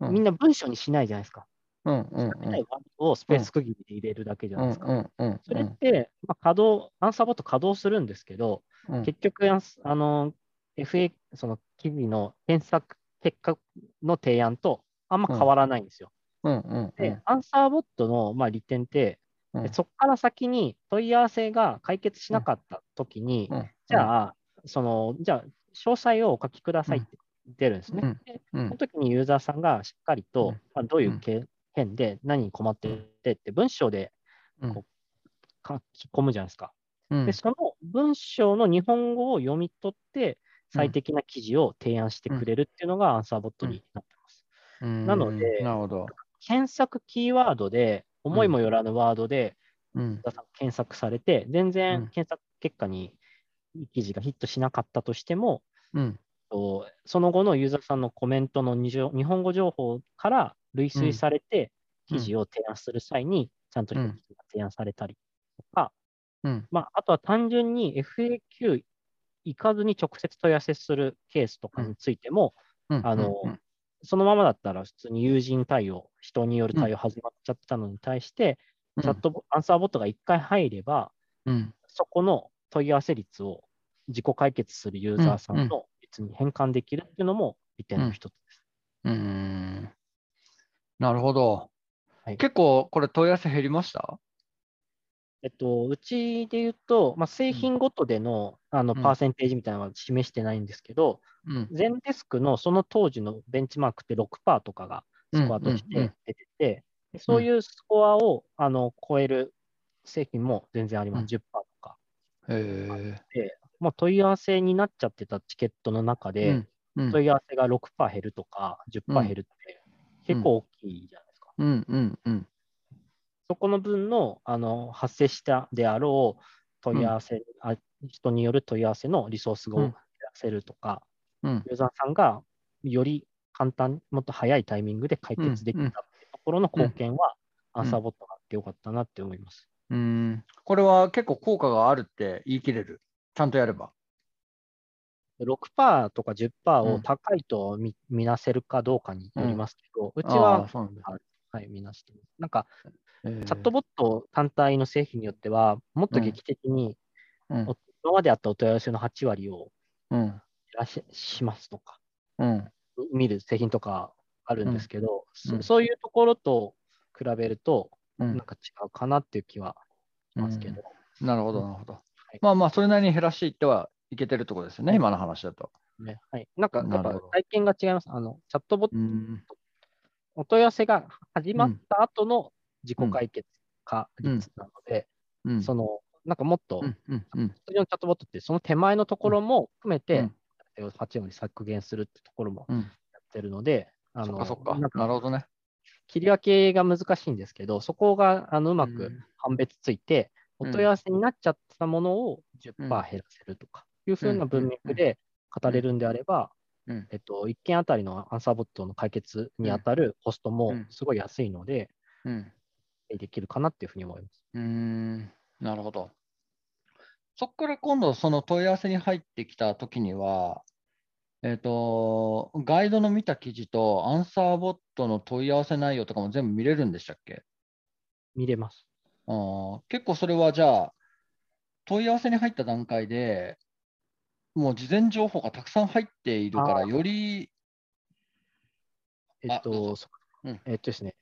うんみんな文章にしないじゃないですか。うんうんうん。ないワードをスペース区切りで入れるだけじゃうないですか。んうんうん。それって、まあ、稼働、アンサーボット稼働するんですけど、うん結局、あの、FA、その記事の検索結果の提案とあんま変わらないんですよ。うんうんで、アンサーボットの、まあ、利点って、うん。でそこから先に問い合わせが解決しなかったときに、うん。じゃあ、その、じゃあ、詳細をお書きくださいって出るんですね。うん。でうん。その時にユーザーさんがしっかりと、うん。まあ、どういうけ件で何に困っててって文章でうん。こ書き込むじゃないですか。うん。で、その文章の日本語を読み取って、最適な記事を提案してくれるっていうのがアンサーボットになってます。うん。なのでなるほど。検索キーワードで、思いもよらぬワードでうん。検索されて、全うん。然検索結果に記事がヒットしなかったとしても、うん。とその後のユーザーさんのコメントの日本語情報から類推されて、うん。記事を提案する際に、ちゃんと記事が提案されたりとか、うん。まあ、あとは単純に FAQ 行かずに直接問い合わせするケースとかについても、うん。あのうん。そのままだったら普通に友人対応、人による対応始まっちゃってたのに対して、うん。チャットボアンサーボットが1回入れば、うん。そこの問い合わせ率を自己解決するユーザーさうん。の率に変換できるっていうのも利点の一つです。うん。なるほど。はい。結構これ問い合わせ減りました？えっと、うちで言うと、まあ、製品ごとでの,、あのうん。パーセンテージみたいなのは示してないんですけど、うん。全デスクのその当時のベンチマークって6%とかがスコアとしうんうんうん。て出てて、でそういうスコアをあの超える製品も全然あります。うん。10%とか。へもう問い合わせになっちゃってたチケットの中で、うん。うん。問い合わせが6%減るとか10%減るって結構大きいじゃないですか。うんうんうんそこの分のあの発生したであろう問い合わせ、あ、人による問い合わせのリソースをうん減らせるとか、うん。ユーザーさんがより簡単、もっと早いタイミングで解決できたところの貢献は、ん。アンサーボットがあってよかったなって思います。うん。これは結構効果があるって言い切れる。ちゃん。とやれば。6%とか10%うん。を高いと見,、見なせるかどうかによりますけど、うちあはー、そうなん。だ。はい、見なしてます。なん。か、チャットボット単体の製品によっては、もっと劇的に、うん。お今まであったお問い合わせの8割をうん。減らししますとか、うん。見る製品とかあるんですけど、うん。そそういうところと比べると、うん。なんか違うかなっていう気はしますけど。なるほど、なるほど。い。まあまあ、それなりに減らしていってはいけてるってことですよね、はい。今の話だと。ねはい、なんか、やっぱ体験が違います。あの、チャットボット、うん。お問い合わせが始まった後の自己解決化率なので、うん。その、なんかもっと、うんうんうん。普通のチャットボットって、その手前のところも含めて、うん。8割削減するってところもうん。やってるので、あのそっかそっか。なんかなるほどね。切り分けが難しいんですけど、そこがあのうまくうん。判別ついて、うん。お問い合わせになっちゃったものを10%うん。減らせるとかいうふうな文脈で語れるんであれば、うん。えっと、1件あたりのアンサーボットの解決にあたるコストもうん。すごい安いので、うんできるかなっていうふうに思います。うーんなるほど。そこから今度、その問い合わせに入ってきたときには、えっ、と、ガイドの見た記事とアンサーボットの問い合わせ内容とかも全部見れるんでしたっけ？見れます。あー結構それはじゃあ、問い合わせに入った段階で、もう事前情報がたくさん入っているから、より、えっと、そうんえっとですね、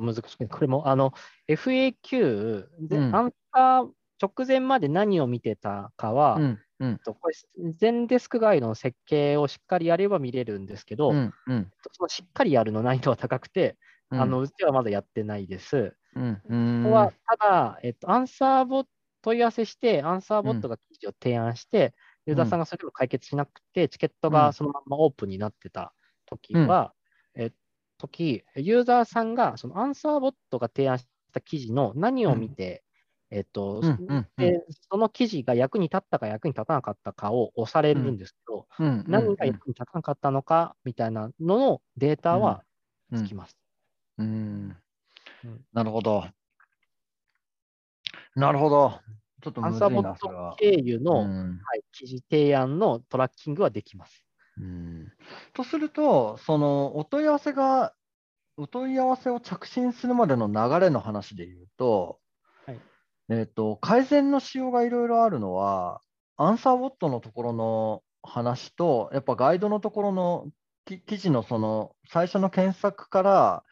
と難しくて、これもあの FAQ で、うん。アンサー直前まで何を見てたかは、うん、うん、とこれ全デスクガイドの設計をしっかりやれば見れるんですけど、うん、うん、そのしっかりやるの難易度は高くて、うん、あのうちはまだやってないです。うん、うん、ここはただ、えっと、アンサーボット問い合わせして、アンサーボットが記事を提案して、ユーザーさんがそれでも解決しなくて、チケットうん。がそのままオープンになってた時は、え時、ユーザーさんがそのアンサーボットが提案した記事の何を見て、えっと、うんうんうんでその記事が役に立ったか役に立たなかったかを押されるんですけど、うん、何が役に立たなかったのかみたいなののデータはうんつきます。うんうんなるほど。なるほど。ちょっとアンサーボット。経由の、うんはい、記事提案のトラッキングはできます。うん。とすると、そのお問い合わせが、お問い合わせを着信するまでの流れの話で言うと、はい。えっと、改善の仕様がいろいろあるのは、アンサーボットのところの話と、やっぱガイドのところのき記事のその最初の検索から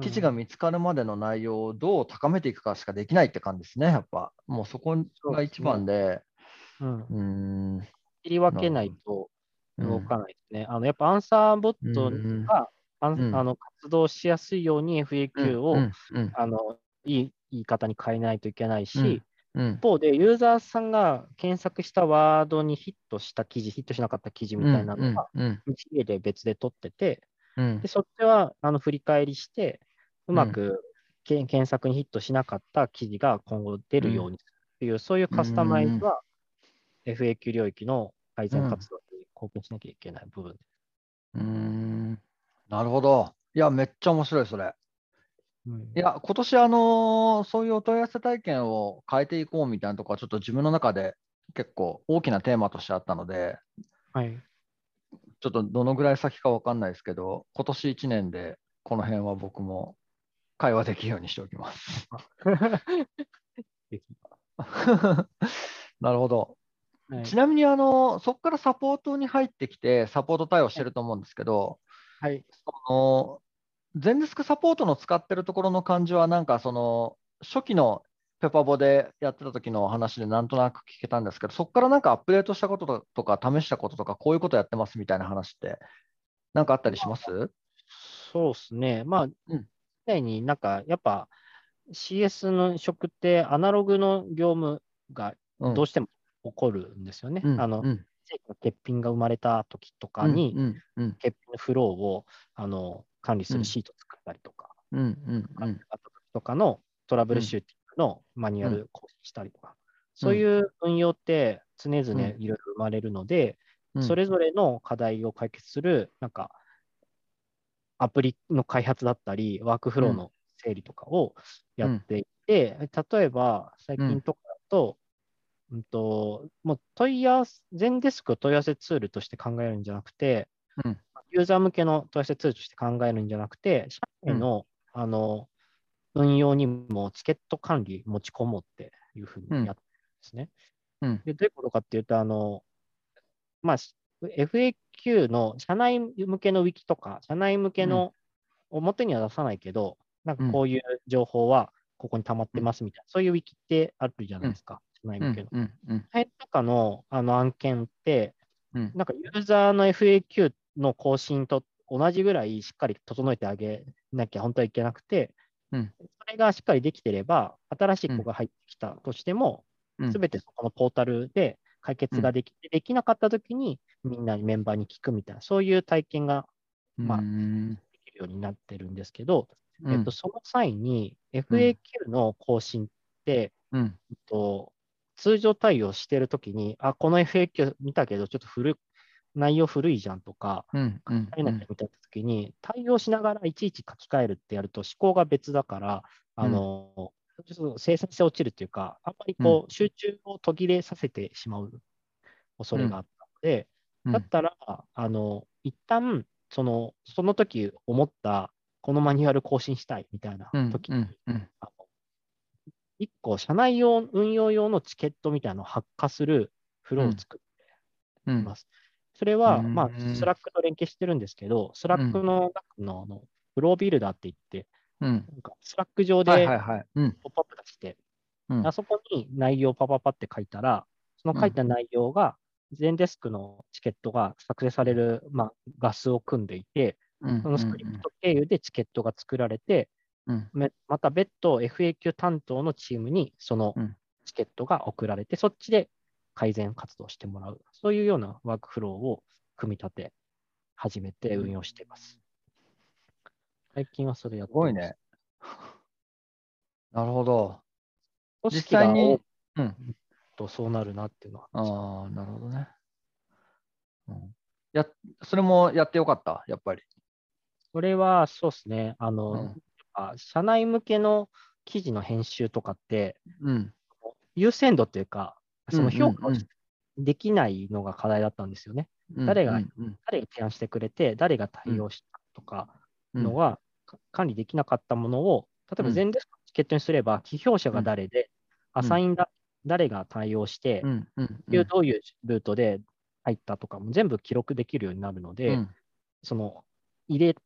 記事が見つかるまでの内容をどう高めていくかしかできないって感じですね、やっぱ。もうそこが一番で。うん、うーん。切り分けないとうん動かないですね。あのやっぱアンサーボットうんが、あの活動しやすいように FAQ を、うんうんあのいい言い方に変えないといけないし、うん一方でユーザーさんが検索したワードにヒットした記事、ヒットしなかった記事みたいなのが、うん一例で別で取ってて、うん。でそっちはあの振り返りして、うまく、け検索にヒットしなかった記事が今後出るようにするっていう、そういうカスタマイズは FAQ 領域の改善活動に貢献しなきゃいけない部分です。うーんなるほど。いや、めっちゃ面白い、それ。うんいや、今年あのーそういうお問い合わせ体験を変えていこうみたいなところは、ちょっと自分の中で結構大きなテーマとしてあったので、はい。ちょっとどのぐらい先か分かんないですけど、今年1年でこの辺は僕も会話できるようにしておきます。*laughs* *laughs* *laughs* なるほど。はい。ちなみにあの、そこからサポートに入ってきて、サポート対応してると思うんですけど、はい。その全デスクサポートの使ってるところの感じは、なんかその初期のペパボでやってた時の話でなんとなく聞けたんですけど、そこからなんかアップデートしたこととか、試したこととか、こういうことやってますみたいな話って、なんかあったりします？そうですね。まあ、うん。常になんか、やっぱ CS の職ってアナログの業務がうん。どうしても起こるんですよね。うんあのうん。欠品が生まれた時とかに、欠品のフローをあの管理するシート作ったりとか、あった時とかのトラブルシューティングのマニュアル更新したりとか、そういう運用って常々うん。いろいろ生まれるので、うん。それぞれの課題を解決する、なんか、アプリの開発だったり、ワークフローの整理とかをやっていて、例えば、最近とかだと、うんと、もう問い合わせ、全デスクを問い合わせツールとして考えるんじゃなくて、うん。ユーザー向けの問い合わせツールとして考えるんじゃなくて、社内の,、あの運用にもチケット管理持ち込もうっていうふうにやってるんですね。うん。でどういうことかっていうと、あの、まあ、FAQ の社内向けのウィキとか、社内向けの、表には出さないけど、なんかこういう情報はここに溜まってますみたいな、そういうウィキってあるじゃないですか、社内うん向けの。うんうんその辺とかのあの案件って、うん。なんかユーザーの FAQ の更新と同じぐらいしっかり整えてあげなきゃ本当はいけなくて、うん。それがしっかりできてれば、新しい子が入ってきたとしても、うん。すべてそこのポータルで解決ができて、できなかったときにみんなにメンバーに聞くみたいな、そういう体験がまあうんできるようになってるんですけど、うん。えっと、その際に FAQ の更新って、うん。えっと、通常対応してるときに、あ、この FAQ 見たけど、ちょっと古い、内容古いじゃんとか、うんうん、変なみたときに、対応しながらいちいち書き換えるってやると思考が別だから、あの、うん、生産性落ちるというか、あんまりこう集中を途切れさせてしまう恐れがあったので、うん、だったら、あの、一旦その、その時思った、このマニュアル更新したいみたいな時に、うん。1個、社内用、運用用のチケットみたいなのを発火するフローを作っています。うん、それは、まあ、 Slack と連携してるんですけど、 Slack の中ののフロービルダーって言って、うん、なんか Slack 上でポップアップ出して、あそこに内容パパパって書いたら、その書いた内容が、 Zendesk のチケットが作成される、まあ、ガスを組んでいて、そのスクリプト経由でチケットが作られて、うんめまた別途 FAQ 担当のチームにそのうんチケットが送られて、そっちで改善活動してもらう。そういうようなワークフローを組み立て始めて運用しています。最近はそれやってますすごいね。*laughs* なるほど。組実際にうん。とそうなるなっていうのは。ああ、なるほどね。うん、やそれもやってよかった、やっぱり。それはそうですね。あの、うんやっぱ社内向けの記事の編集とかって、うん。優先度っていうか、その評価をできないのが課題だったんですよね。うん誰がうんうん。誰が提案してくれて、誰が対応したとかうん。のは、か管理できなかったものを、例えばうん。全デスクのチケットにすれば、起表者が誰で、アサインだ、誰が対応して、うんうん。いうどういうルートで入ったとかも全部記録できるようになるので、うん。その入れ、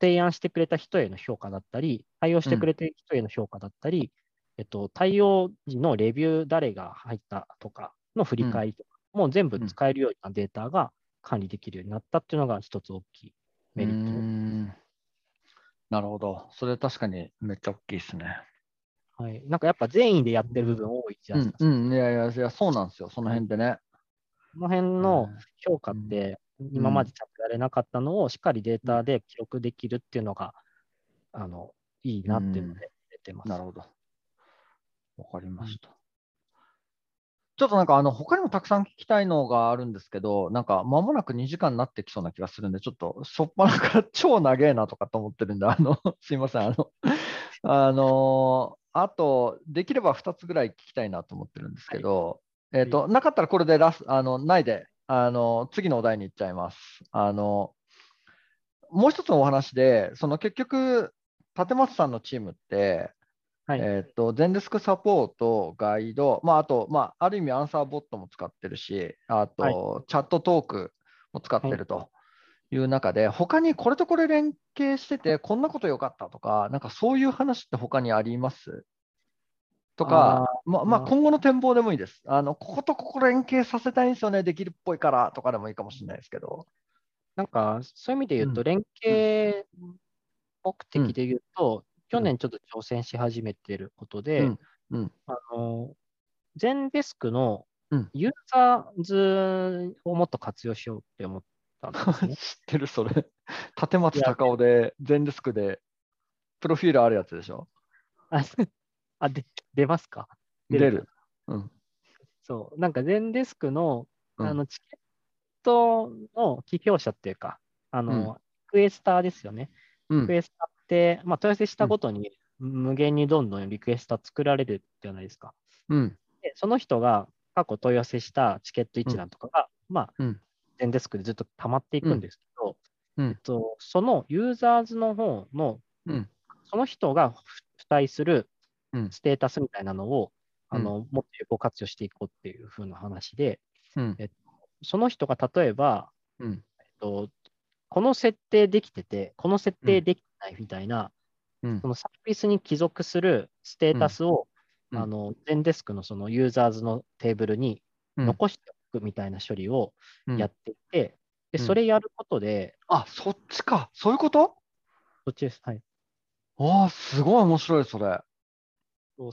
提案してくれた人への評価だったり、対応してくれた人への評価だったり、えっと、対応時のレビュー誰が入ったとかの振り返りとか、もう全部使えるようなデータが管理できるようになったっていうのが一つ大きいメリット。なるほど。それ確かにめっちゃ大きいですね。はい、なんかやっぱ善意でやってる部分多いじゃないですか。うん、うん、いやいやそうなんですよ、その辺でね。その辺の評価って、今までちゃんとやれなかったのをしっかりデータで記録できるっていうのが、あの、いいなっていうので出てます。なるほど。わかりました。ちょっとなんか、あの、他にもたくさん聞きたいのがあるんですけど、なんか、間もなく2時間になってきそうな気がするんで、ちょっと、しょっぱなから超長えなとかと思ってるんで、あの、*laughs* すいません、あの、あの、あと、できれば2つぐらい聞きたいなと思ってるんですけど、えっ、と、なかったらこれでラス、あの、ないで、あの、次のお題に行っちゃいます。あの、もう一つのお話で、その結局、立松さんのチームって、はい。えっと、全デスクサポート、ガイド、まあ、あと、まあ、ある意味アンサーボットも使ってるし、あと、はい。チャットトークも使ってるという中で、他にこれとこれ連携してて、こんなこと良かったとか、なんかそういう話って他にあります？とか、まあ、まあ、まあ今後の展望でもいいです。あの、こことここ連携させたいんですよね、できるっぽいからとかでもいいかもしれないですけど。なんか、そういう意味で言うと、うん。連携目的で言うと、去年ちょっと挑戦し始めてることで、うん。うん。あの、全デスクのうん。ユーザーズをもっと活用しようって思ったんですね。*laughs* 知ってる、それ。立松隆夫で、全デスクで、プロフィールあるやつでしょ？*laughs* あ、あで出ますか？出出るる。うん。そう。なんか、全デスクのうんあのチケットの起業者っていうか、あの、クエスターですよね。うんクエスターって、まあ、問い合わせしたごとに無限にどんどんリクエスター作られるじゃないですか。うん。で、その人が過去問い合わせしたチケット一覧とかが、まあうん、全デスクでずっと溜まっていくんですけど、と、そのユーザーズの方の、うんその人が付帯するうんステータスみたいなのを、うんあのもっと有効活用していこうっていう風な話で、うん。その人が例えば、うん。えっと、この設定できてて、この設定できてないみたいな、うんそ。のサービスに帰属するステータスを、うんあの、全デスクのそのユーザーズのテーブルにうん残しておくみたいな処理をうんやっていて、で、うんそれやることで、あ、そっちか。そういうこと？そっちです。はい。ああ、すごい面白い、それ。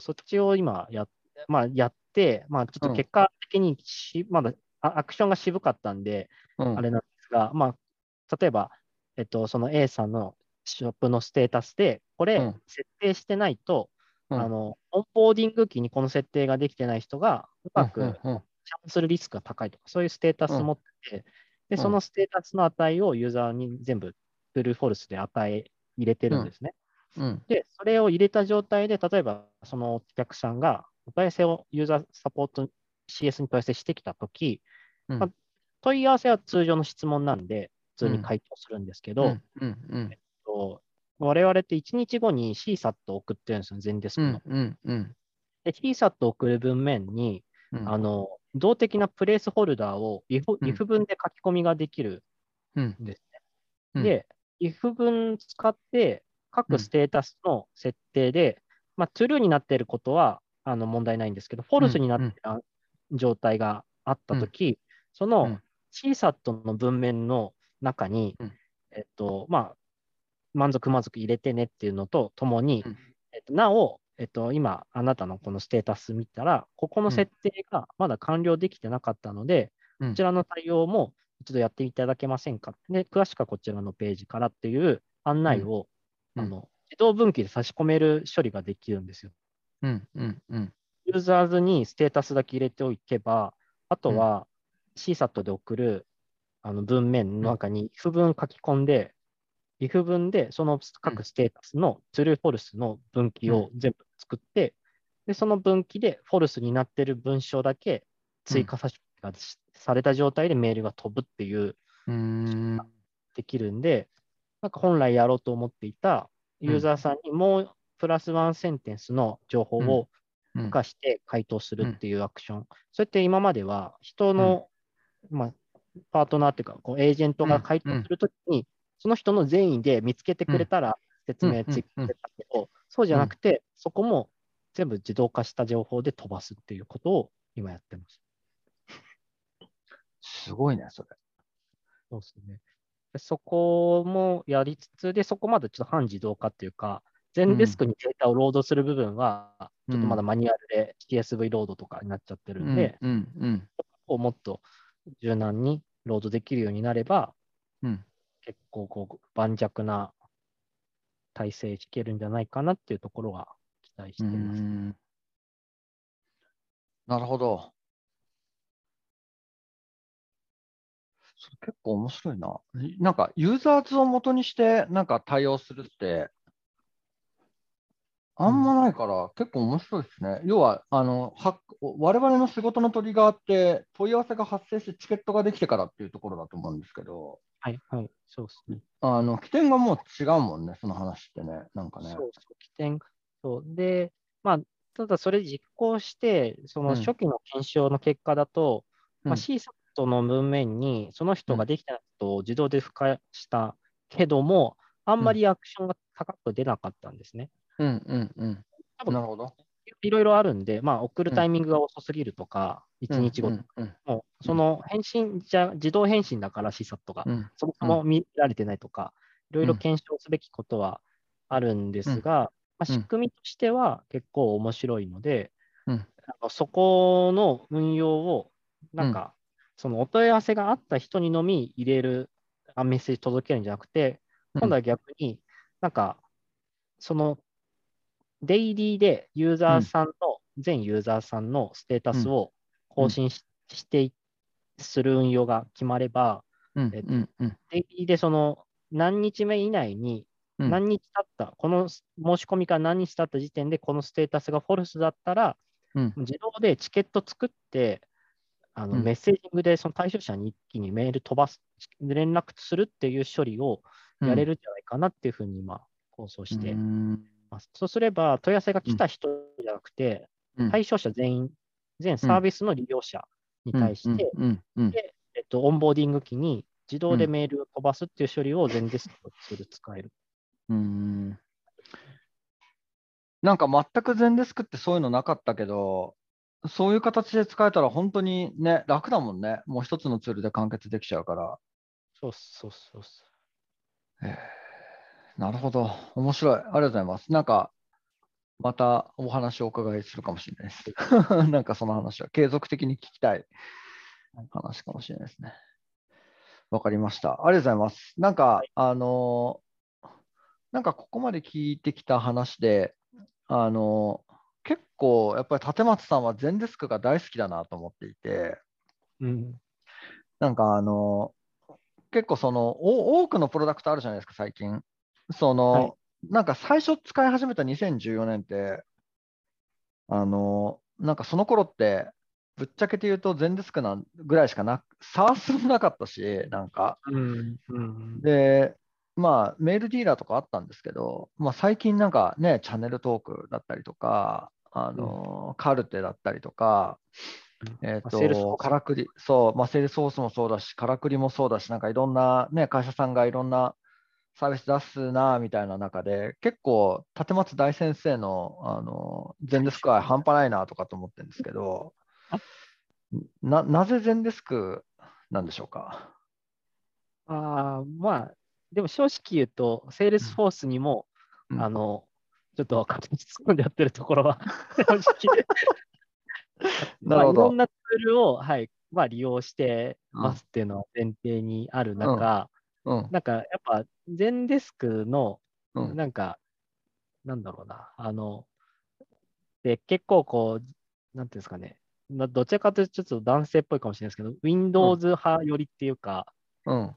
そっちを今やっ、まあ、やって、まあ、ちょっと結果的にし、まだあアクションが渋かったんで、うん。あれなんですが、まあ、例えば、えっと、その A さんのショップのステータスで、これうん、設定してないと、うん。あの、オンボーディング期にこの設定ができてない人が、うまくうんうんうん。チャンするリスクが高いとか、そういうステータスを持ってて、で、うん。そのステータスの値をユーザーに全部、トゥルーフォルスで値入れてるんですね。うん。で、それを入れた状態で、例えばそのお客さんがお問い合わせをユーザーサポート CS に問い合わせしてきたとき、うんまあ問い合わせは通常の質問なんで、普通に回答するんですけど、我々って1日後に CSAT を送ってるんですよ、全デスクの。うん。うん。うん。で、CSAT を送る文面に、うん。あの、動的なプレイスホルダーを if, うん if 文で書き込みができるうん。んですね。うんで、if 文使ってうん各ステータスの設定で、まあ、true になっていることはあの問題ないんですけど、false になっている状態があったとき、そのうん。CSAT の文面の中に、うん。えっと、まあ、満足満足入れてねっていうのとともに、うん。えっと、なお、えっと、今、あなたのこのステータス見たら、ここの設定がまだ完了できてなかったので、うん。こちらの対応も一度やっていただけませんか？で、詳しくはこちらのページからっていう案内を、うんあの自動分岐で差し込める処理ができるんですよ。うん。うん。うん。ユーザーズにステータスだけ入れておけば、あとは CSAT で送るあの文面の中に if 文書き込んで、if 文でその各ステータスの true false の分岐を全部作って、で、その分岐で false になっている文章だけ追加差し込みがしされた状態でメールが飛ぶっていう。できるんで、なんか本来やろうと思っていたユーザーさんにもうプラスワンセンテンスの情報をうん。付加して回答するっていうアクション。それって今までは人の、まあ、パートナーっていうか、こうエージェントが回答するときに、その人の善意で見つけてくれたら説明ついてたけど、そうじゃなくて、そこも全部自動化した情報で飛ばすっていうことを今やってます。すごいね、それ。そうですね。でそこもやりつつ、で、そこまでちょっと半自動化っていうか、全デスクにデータをロードする部分は、ちょっとまだマニュアルで CSV ロードとかになっちゃってるんで、うん。うん。をもっと柔軟にロードできるようになれば、うん。結構こう盤石な体制いけるんじゃないかなっていうところは期待してうます。ん。なるほど。それ結構面白いな。なんか、ユーザーズを元にして、なんか対応するって、あんまないから、結構面白いですね。要は、あの、は我々の仕事のトリガーって、問い合わせが発生してチケットができてからっていうところだと思うんですけど、はい、はい、そうですね。あの、起点がもう違うもんね、その話ってね。なんかね。そうそう、起点。そうで、まあ、ただそれ実行して、そのうん初期の検証の結果だと、まあ、うん C サの文面にその人ができたことを自動で付加したけども、あんまりアクションが高く出なかったんですね。うんうんうん。多分なるほど。いろいろあるんで、まあ、送るタイミングが遅すぎるとか、1日後うんうん。もう、その返信じゃ、自動返信だから C サットが、うん。そもそも見られてないとか、いろいろ検証すべきことはあるんですが、まあ、仕組みとしては結構面白いので、うん。あのそこの運用を、なんか、そのお問い合わせがあった人にのみ入れるあメッセージ届けるんじゃなくて、うん。今度は逆に、なんか、そのデイリーでユーザーさんの、全ユーザーさんのステータスを更新し,、していする運用が決まれば、うん。デイリーでその何日目以内にうん。何日経った、この申し込みから何日経った時点でこのステータスがフォルスだったら、うん。自動でチケット作って、あのうん。メッセージングでその対象者に一気にメール飛ばす、連絡するっていう処理をやれるんじゃないかなっていうふうに今、構想してうん。ます。そうすれば、問い合わせが来た人じゃなくて、うん。対象者全員、全サービスの利用者に対して、でえっと、オンボーディング機に自動でメールを飛ばすっていう処理を全デスクトツール使える。うん。なんか全く全デスクってそういうのなかったけど、そういう形で使えたら本当にね、楽だもんね。もう一つのツールで完結できちゃうから。そうそうそうそえーなるほど。面白い。ありがとうございます。なんか、またお話をお伺いするかもしれないです。*laughs* なんかその話は継続的に聞きたい話かもしれないですね。わかりました。ありがとうございます。なんか、あのーなんかここまで聞いてきた話で、あのー結構やっぱり立松さんは全デスクが大好きだなと思っていて、う。うん。なんかあの、結構その、お多くのプロダクトあるじゃないですか、最近。その、はいなんか最初使い始めた2014年って、あの、なんかその頃って、ぶっちゃけて言うと全デスクなんぐらいしかなく、SARS もなかったし、なんか。うん。うん。で、まあ、メールディーラーとかあったんですけど、まあ、最近なんかね、チャンネルトークだったりとか、あの、 KARTE だったりとか、えーと、ースカラクリ、そう、まあ、セールスフォースもそうだし、カラクリもそうだし、なんかいろんなね、会社さんがいろんなサービス出すな、みたいな中で、結構、立松大先生の、あの、 Zendesk 愛半端ないなとかと思ってるんですけど、な、なぜ Zendesk なんでしょうか？ああ、まあ、でも正直言うと、セールスフォースにも、うん。あの、ちょっと形突っ込んでやってるところは、*laughs* 正直。なるほどまあいろんなツールを、はい、まあ、利用してますっていうのは前提にある中、うん。なんかやっぱ、 Zendesk の、うん。なんか、なんだろうな、あの、で、結構こう、なんていうんですかね、まあどちらかというとちょっと男性っぽいかもしれないですけど、Windows 派寄りっていうか、うん。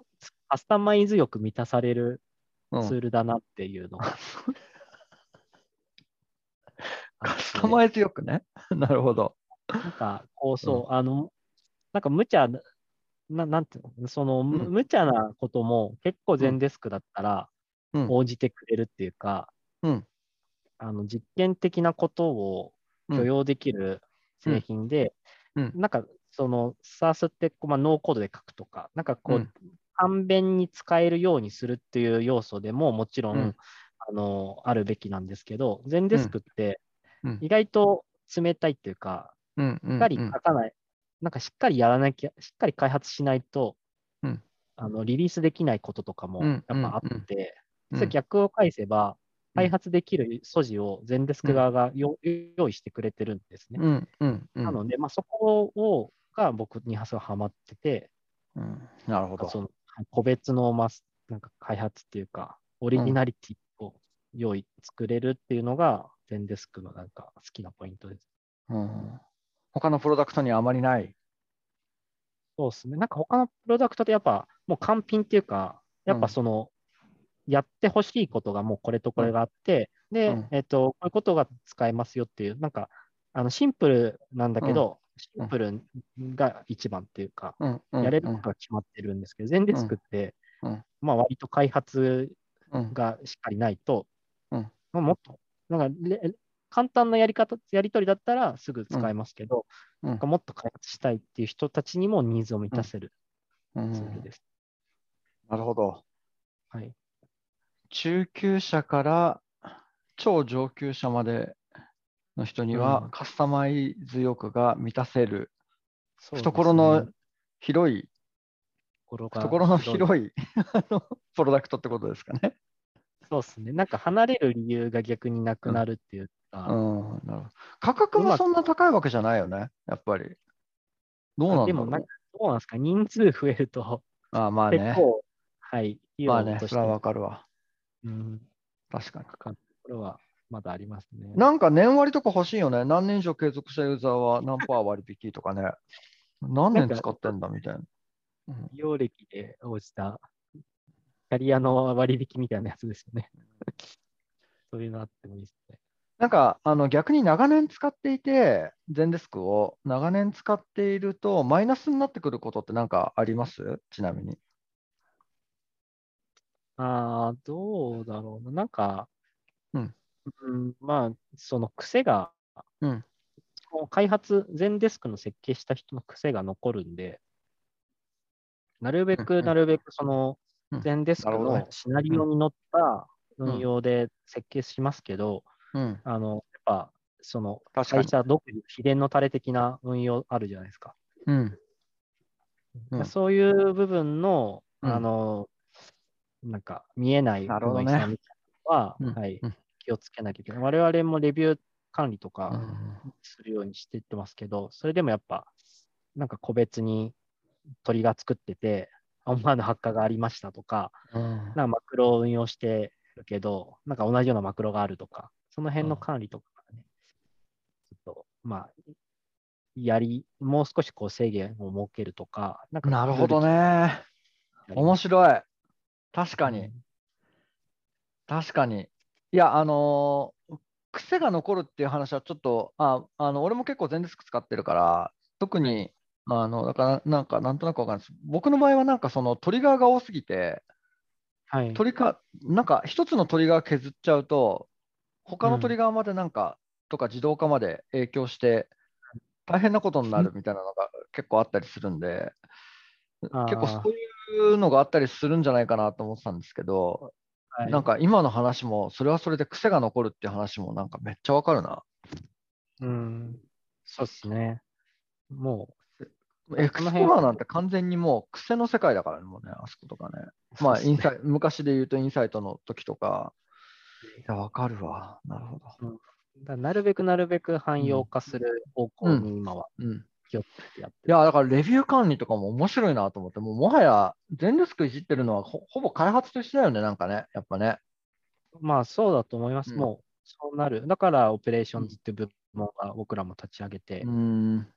カスタマイズよく満たされるうんツールだなっていうのが。*laughs* カスタマイズよくね？*laughs* なるほど。なんか、こうそう、あの、なんか無茶な、ななんていうの、その、無茶なことも結構全デスクだったらうん。応じてくれるっていうか、うん。あの実験的なことを許容できる製品で、うん。なんか、その SARS ってこう、まあ、ノーコードで書くとか、なんかこう、うん。簡便に使えるようにするっていう要素でももちろん、うん。あのあるべきなんですけど、全デスクってうん意外と冷たいっていうか、しっかり書かない、なんかしっかりやらなきゃ、しっかり開発しないと、うん。あのリリースできないこととかもうんやっぱあって、それ逆を返せば、うん。開発できる素地を全デスク側がよ、用意してくれてるんですね。うんうんうん。なので、まあ、そこをが僕にはすごいハマってて、うん。なるほど。その個別のマスなんか開発っていうか、オリジナリティを用意、作れるっていうのが、全デスクのなんか好きなポイントです。うん他のプロダクトにはあまりない。そうですね。なんか他のプロダクトってやっぱもう完品っていうか、やっぱその、やってほしいことがもうこれとこれがあって、で、うんえっと、こういうことが使えますよっていう、なんか、あのシンプルなんだけど、シンプルが一番っていうか、うんうんやれることが決まってるんですけど、全デスクって、うんまあ割と開発うんがしっかりないと、もっと、なんかレ簡単なやり方、やり取りだったらすぐ使えますけど、うんなんかもっと開発したいっていう人たちにもニーズを満たせるうんツールです。なるほど。はい。中級者から超上級者までの人にはうんカスタマイズ欲が満たせる、そうですね懐の広い、懐の広い *laughs* プロダクトってことですかね。そうですね。なんか離れる理由が逆になくなるっていうか、うん、なるほど。価格もそんな高いわけじゃないよね、やっぱり。どうなんだろうでもなんか、どうなんですか、人数増えると、ああまあね。結構、はい、費まあね、それはわかるわ。うん、確かに。ころはまだありますね。なんか年割とか欲しいよね。何年以上継続したユーザーは何パー割引とかね。*laughs* 何年使ってんだみたいな。うん利用歴で応じたキャリアの割引みたいなやつですよね。*laughs* そういうのあってもいいですね。なんかあの逆に長年使っていて、ゼンデスクを長年使っていると、マイナスになってくることってなんかあります？ちなみに。ああ、どうだろうな。なんか、うんうんまあ、その癖が、うん開発、全デスクの設計した人の癖が残るんで、なるべく、なるべくそのうん全デスクのシナリオに乗ったうん。運用で設計しますけど、うん、あの、やっぱ、その。会社独自、秘伝のタレ的な運用あるじゃないですか。うん。うん。そういう部分の、うん。あの、なんか見えないなるほどね。不具合さんみたいなのは、うん。はいうん。気をつけなきゃいけない。我々もレビュー管理とうかん。するようにしていってますけど、それでもやっぱ、なんか個別に鳥が作ってて、思わぬ発火がありましたとか、うんなんかマクロを運用してるけど、なんか同じようなマクロがあるとか、その辺の管理とかね、ちょっと、まあ、やり、もう少しこう制限を設けるとか、なんかなるほどね。ル面白い。確かにうん。確かに。いや、あのー癖が残るっていう話はちょっと、あ、あの、俺も結構全デスク使ってるから、特に、あの、だから、なんか、なんとなくわかんないです。僕の場合は、なんか、そのトリガーが多すぎて、はい。トリガー、なんか、一つのトリガー削っちゃうと、他のうんトリガーまでなんか、とか自動化まで影響して、大変なことになるみたいなのが結構あったりするんで、結構そういうのがあったりするんじゃないかなと思ってたんですけど、はいなんか今の話も、それはそれで癖が残るっていう話もなんかめっちゃわかるな。うん、そうですね。も Explore なんて完全にもう癖の世界だからね、もうね、あそことかね。う、まあ、インサイ昔で言うとインサイトの時とか。いや、わかるわ。なるほど。だなるべくなるべく汎用化する方向に今はうん。気をつけてやっていや、だからレビュー管理とかも面白いなと思って、もうもはや Zendesk いじってるのはほほぼ開発と一緒だよね、なんかね、やっぱね。まあそうだと思います。うんもうそうなる。だからオペレーションズっていう部門が僕らも立ち上げてう、ん。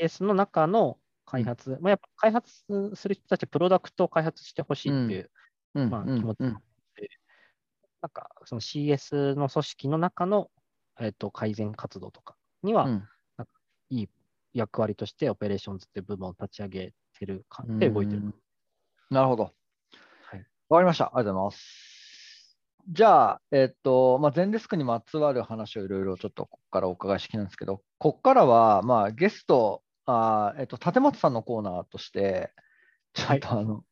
CS の中の開発、まあ、やっぱ開発する人たちはプロダクトを開発してほしいっていう、うん。まあ、うん気持ちうんなんかその CS の組織の中の、えっと改善活動とかには、うんいい役割としてオペレーションズっていう部門を立ち上げてる感じで動いてる。うんなるほど。はいわかりました。ありがとうございます。じゃあ、えっと、まあ、全デスクにまつわる話をいろいろちょっとここからお伺いしてきたんですけど、ここからは、まあ、ゲスト、あーえっと、立松さんのコーナーとして、ちょっとあの、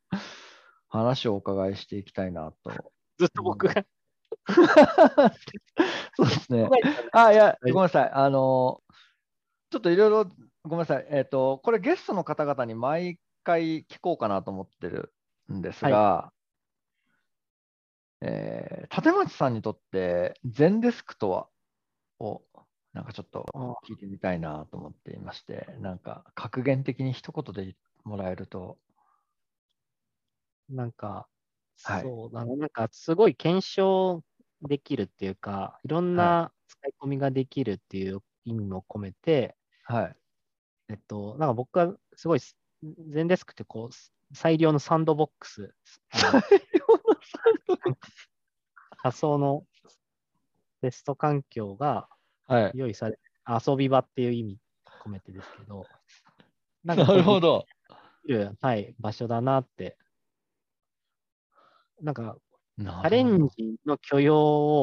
話をお伺いしていきたいなと。ずっと僕が、*laughs* そうですね。あ、いや、はいごめんなさい。あの、ちょっといろいろ、ごめんなさい。えっ、と、これゲストの方々に毎回聞こうかなと思ってるんですが、えー立松さんにとって、全デスクとはを、なんかちょっと聞いてみたいなと思っていまして、なんか格言的に一言でもらえると、なんか、はい。そうだな、なんかすごい検証できるっていうか、いろんな使い込みができるっていう意味も込めて、はい。えっと、なんか僕はすごい、全デスクってこう、最良のサンドボックス、あの仮想のテスト環境がはい。用意され、遊び場っていう意味込めてですけど、ななるほど。はい、場所だなって。なんか、チチャレンジの許容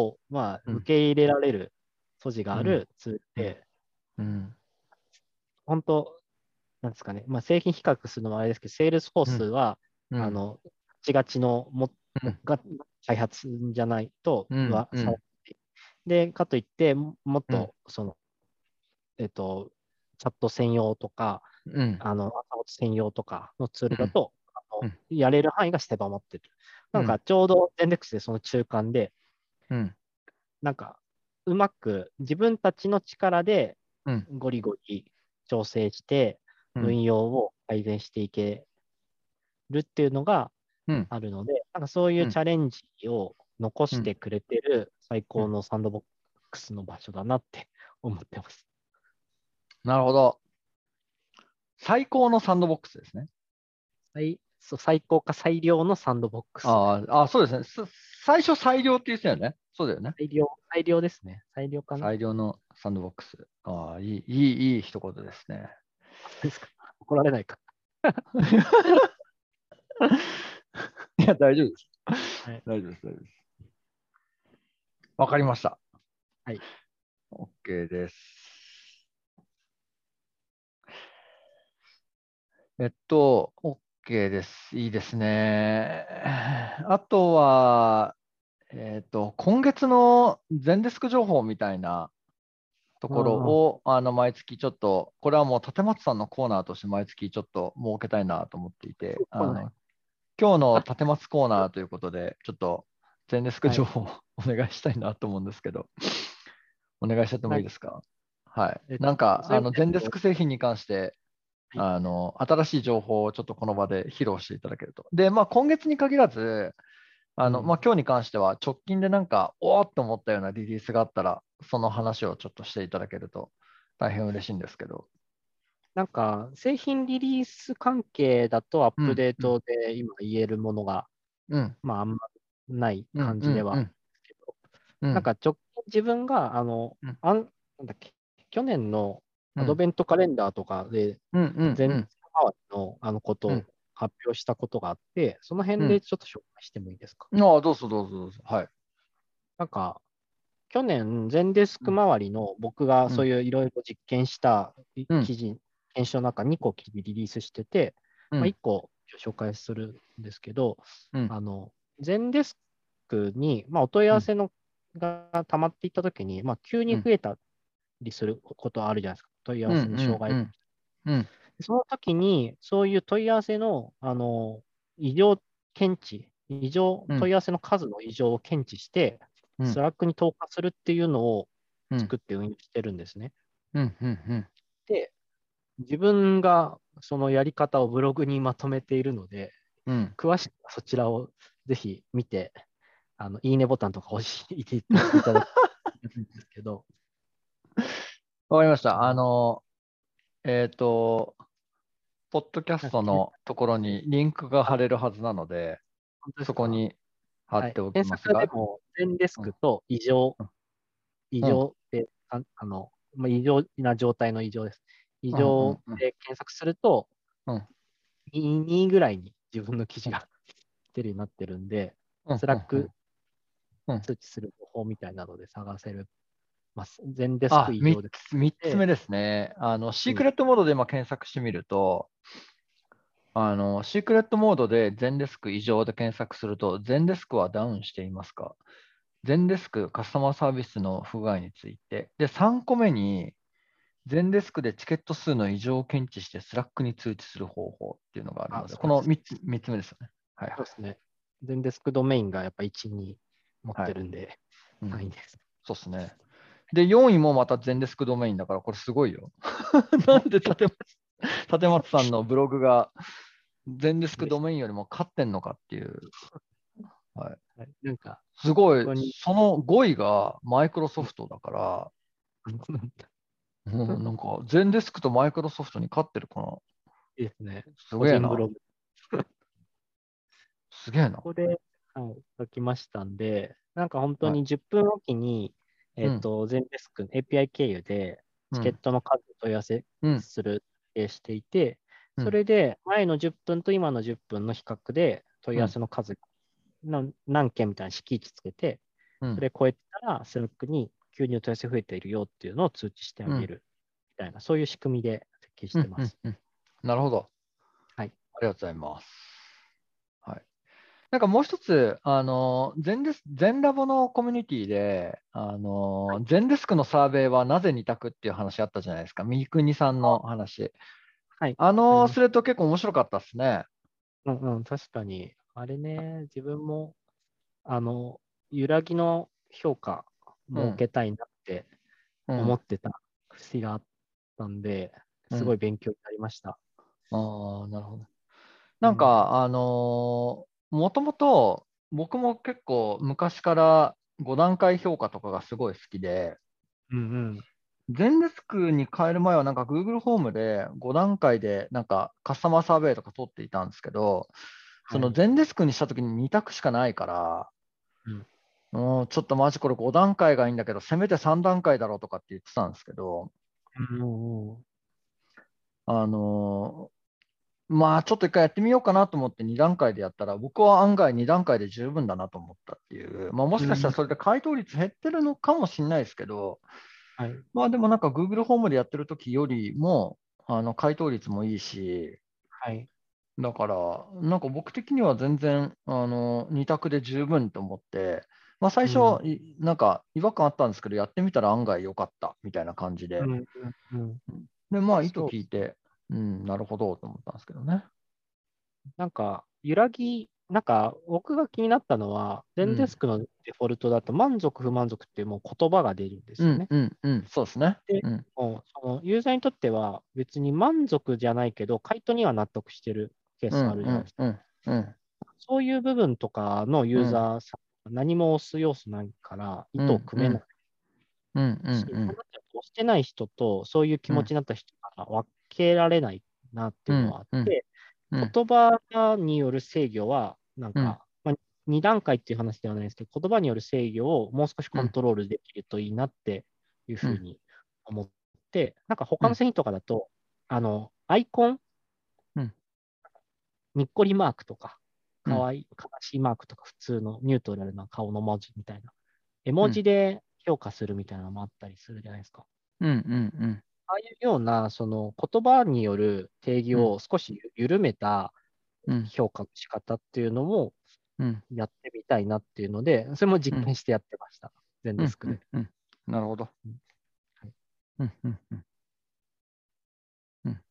を、まあ、うん受け入れられる素地があるツールで、うん。本当、なんですかね、まあ、製品比較するのもあれですけど、 Salesforce は、うん。あ、の、ガチガチのも、うん。が開発じゃないと、うん。うん。はさで、かといって、ももっうん。と、その、えっと、チャット専用とか、うん。あの、専用とかのツールだと、あうん。やれる範囲が狭まってる。なんうん。かちょうど Zendex でその中間で、うん。なんかうまく自分たちの力でうん。ゴリゴリ調整してうん。運用を改善していけるっていうのがうん。あるので、なんかそういうチャレンジを残してくれてる最高のサンドボックスの場所だなって *laughs* 思ってます。なるほど。最高のサンドボックスですね。最そう最高か最良のサンドボックス。あーあ、そうですね。す最初最良って言ってたよね。そうだよね。最良、最良ですね。最良かな。最良のサンドボックス。ああ、いい、いい、いい一言ですね。ですか？*laughs* 怒られないか。*laughs* いや、大丈夫です。はい大丈夫です、大丈夫です。わかりました。はい。OK です。えっと、OK です。いいですね。あとは、えっと、今月の全デスク情報みたいなところを、あの、毎月ちょっと、これはもう立松さんのコーナーとして毎月ちょっと設けたいなと思っていて、あの今日の立松コーナーということで、ちょっと全デスク情報をお願いしたいなと思うんですけど、お願いしちゃってもいいですか？はいえっ。となんか、あの、全デスク製品に関して、はあの、新しい情報をちょっとこの場で披露していただけると。で、まあ、今月に限らず、あの、うんまあ、今日に関しては直近でなんか、おーっと思ったようなリリースがあったら、その話をちょっとしていただけると大変嬉しいんですけど。なんか、製品リリース関係だとアップデートで今言えるものが、うん。まあ、あんまないうん感じではうんうん。けど、うん。なんか直近自分が、あの、うん。あんなんだっけ、去年のうん。アドベントカレンダーとかで、うんうんのあのことをうん。発表したことがあって、その辺でちょっと紹介してもいいですか？ああ、どうぞどうぞどうぞ。はい。なんか、去年、全デスク周りの僕がそういういろいろ実験した記事、検証の中2個リリースしてて、うん。まあ、1個紹介するんですけど、うん。あの、 Zendesk に、まあ、お問い合わせのが溜まっていったときに、まあ、急に増えたりすることあるじゃないですか。問い合わせの障害。うんうんうんその時に、そういう問い合わせの、あの、異常検知、異常、うん。問い合わせの数の異常を検知して、うん。 Slack に投下するっていうのをうん。作って運用してるんですね。うんうんうん。で、自分がそのやり方をブログにまとめているので、うん。詳しくはそちらをぜひ見て、あの、いいねボタンとか押していただきたいんですけど、*laughs* わかりました。あの、えっ、と、ポッドキャストのところにリンクが貼れるはずなので、でそこに貼はいっておき検ますが、索でも、全デスクと異常うん、異常で、ああの、まあ、異常な状態の異常です。異常で検索すると、うん。2、2ぐらいに自分の記事が *laughs* 出るようになってるんで、うん。 Slack うん通知する方法みたいなので探せる。まあ、 Zendesk あ、異3常で。つ三つ目ですね。あの、シークレットモードで今検索してみると、あの、シークレットモードで Zendesk 異常で検索すると、 Zendesk はダウンしていますか？ Zendesk カスタマーサービスの不具合について。で、3個目に、Zendesk でチケット数の異常を検知して Slack に通知する方法っていうのがあるので、このです3つ三つ目ですよね。はいはいそうですね。 Zendesk ドメインがやっぱ1、2持ってるんで、うんは *laughs* い、いです。そうですね。で、4位もまた Zendesk ドメインだから、これすごいよ。*laughs* なんで立松立松さんのブログが Zendesk ドメインよりも勝ってんのかっていう。はい、なんか、すごいその5位がマイクロソフトだから、うん、なんか全デスクとマイクロソフトに勝ってるかな。いいですね。すげえなすげえなこ。こで、はい、書きましたんで、なんか本当に10分おきに、えっ、と、全デスク API 経由でチケットの数を問い合わせうん。する、えーしていて、うん。それで前の10分と今の10分の比較で問い合わせの数、何何件みたいな敷地つけて、うん。それ超えたら、 Slack に急にお問い合わせ増えているよっていうのを通知してあげるみたいな、そういう仕組みで設計してます。うんうんうん。なるほど。はい。ありがとうございます。はい。なんかもう一つ、あの、ゼンデス、ゼンラボのコミュニティで、あの、 Zendesk のサーベイはなぜ二択っていう話あったじゃないですか。三国さんの話。はい。あのスレッド結構面白かったですね。うんうん、確かに。あれね、自分も、あの、揺らぎの評価設けたいなってうん思ってた節があったんで、うんすごい勉強になりました。ああ、なるほど。なんか、あのーもともと僕も結構昔から5段階評価とかがすごい好きで、うんうん。全デスクに変える前はなんか Google ホームで5段階でなんかカスタマーサーベイとか取っていたんですけど、そのはい。全デスクにしたときに2択しかないから、うん、ちょっとマジこれ5段階がいいんだけど、せめて3段階だろうとかって言ってたんですけど、うんうん。あのーまあちょっと一回やってみようかなと思って2段階でやったら、僕は案外2段階で十分だなと思ったっていう、まあ、もしかしたらそれで回答率減ってるのかもしれないですけど、はい。まあでもなんか Google ホームでやってる時よりも、あの回答率もいいし、はい。だから、なんか僕的には全然あの2択で十分と思って、まあ、最初、いなんか違和感あったんですけど、やってみたら案外良かったみたいな感じで、うんうんうん。で、まあ、意図聞いて、うん、なるほどと思ったんですけどね。なんか、揺らぎ、なんか、僕が気になったのは、ゼンデスクのデフォルトだと、満足、不満足ってもう言葉が出るんですよね。うん、うん、うん、そうですね。でうん、もうそのユーザーにとっては、別に満足じゃないけど、回答には納得してるケースあるじゃないですか。うん、うん、うん、そういう部分とかのユーザーさん、何も押す要素ないから、意図を組めないし、うん、うん、うん、押してない人と、そういう気持ちになった人が分けられないなっていうのはあって、うんうんうん。言葉による制御は、なんか、まあ、2段階っていう話ではないですけど、言葉による制御をもう少しコントロールできるといいなっていうふうに思って、なんか他の製品とかだと、あの、アイコン、うん。にっこりマークとか、うん。かわいい、悲しいマークとか、普通のニュートラルな顔の文字みたいな、絵文字で評価するみたいなのもあったりするじゃないですか。うん、うん、ああいうような、その言葉による定義を少し緩めたうん、評価の仕方っていうのもうん、やってみたいなっていうので、それも実験してやってました。全デスクで。うん、なるほどうんはい。うん、うん、うん。うん。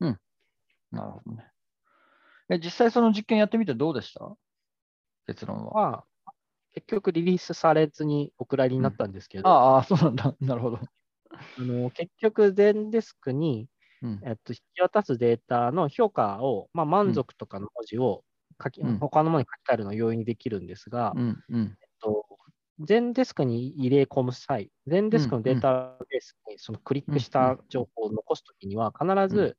うん。なるほどね。え、実際その実験やってみてどうでした？結論は。まあ、結局リリースされずにお蔵入りになったんですけど、ああ、そうなんだ。なるほど。あの結局全デスクに、うん。えっと、引き渡すデータの評価を、まあ、満足とかの文字を書き、うん他のものに書き換えるのを容易にできるんですが、うん、うん。えっと、Zendesk に入れ込む際、 Zendesk のデータベースにそのクリックした情報を残すときには、必うず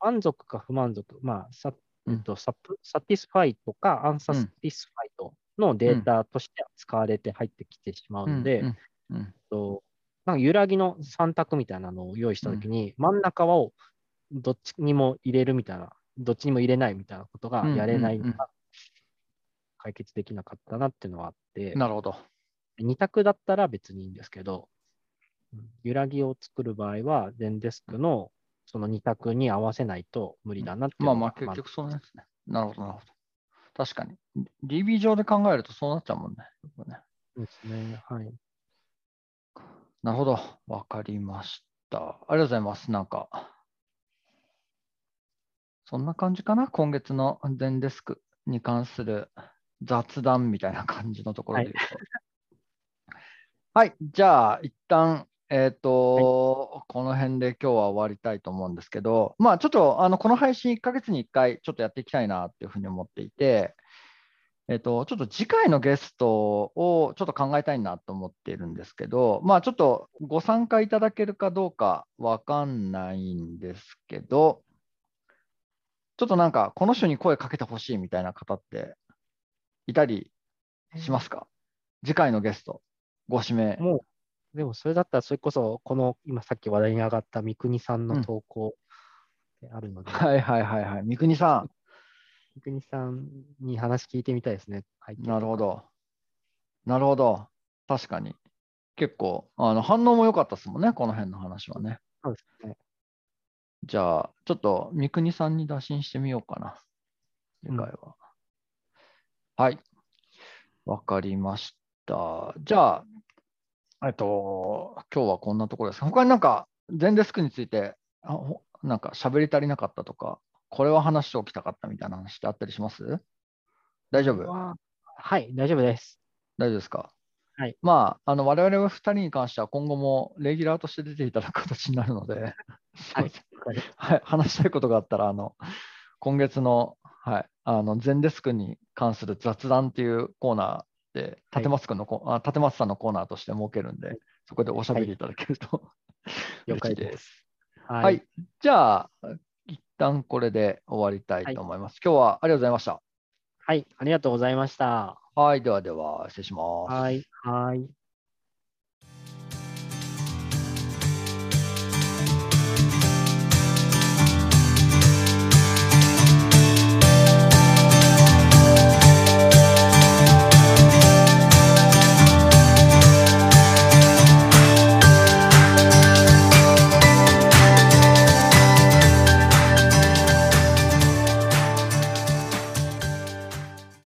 満足か不満足、まあ、さうんえっと、サプ satisfied とか unsatisfied のデータとして使われて入ってきてしまうので、うん、うん。えっとなんか揺らぎの3択みたいなのを用意したときに、真ん中をどっちにも入れるみたいな、どっちにも入れないみたいなことがやれないのが解決できなかったなっていうのはあって、なるほど。2択だったら別にいいんですけど、うん揺らぎを作る場合は、全デスクのその2択に合わせないと無理だなってまあまあ、結局そうですね。なるほど、なるほど。確かに。DB 上で考えるとそうなっちゃうもんね。ねですね。はい。なるほど。わかりました。ありがとうございます。なんか、そんな感じかな？今月の全デスクに関する雑談みたいな感じのところで言うと。はい、じゃあ、一旦、えっ、と、この辺で今日は終わりたいと思うんですけど、まあ、ちょっと、あの、この配信1ヶ月に1回ちょっとやっていきたいなっていうふうに思っていて、えっと、ちょっと次回のゲストをちょっと考えたいなと思っているんですけど、まあちょっとご参加いただけるかどうかわかんないんですけど、ちょっとなんかこの人に声かけてほしいみたいな方っていたりしますか？次回のゲスト、ご指名。もう、でもそれだったら、それこそ、この今さっき話題に上がった三國さんの投稿であるので、はいはいはいはい。三國さ三國さんに話聞いてみたいですね。なるほど。なるほど。確かに。結構、あの反応も良かったですもんね、この辺の話はね。そうですね。じゃあ、ちょっと三國さんに打診してみようかな。次回は。はい。わかりました。じゃあ、えっと、今日はこんなところです。他になんか、全デスクについて、あほなんか喋り足りなかったとか、これは話しておきたかったみたいな話ってあったりします？大丈夫？わはい、大丈夫です。大丈夫ですか？はい。まあ、あの、我々2人に関しては今後もレギュラーとして出ていただく形になるので、はい *laughs* はい、話したいことがあったら、あの、今月の、はい、あの、全デスクに関する雑談っていうコーナーで、はい立松くんのコ、あ立松さんのコーナーとして設けるんで、そこでおしゃべりいただけると、了 *laughs* 解嬉しいで。ですす。は、はいい。じゃあ、一旦これで終わりたいと思います。今日はありがとうございました。はい、ありがとうございました。はい、ではでは、失礼します。はい。はい。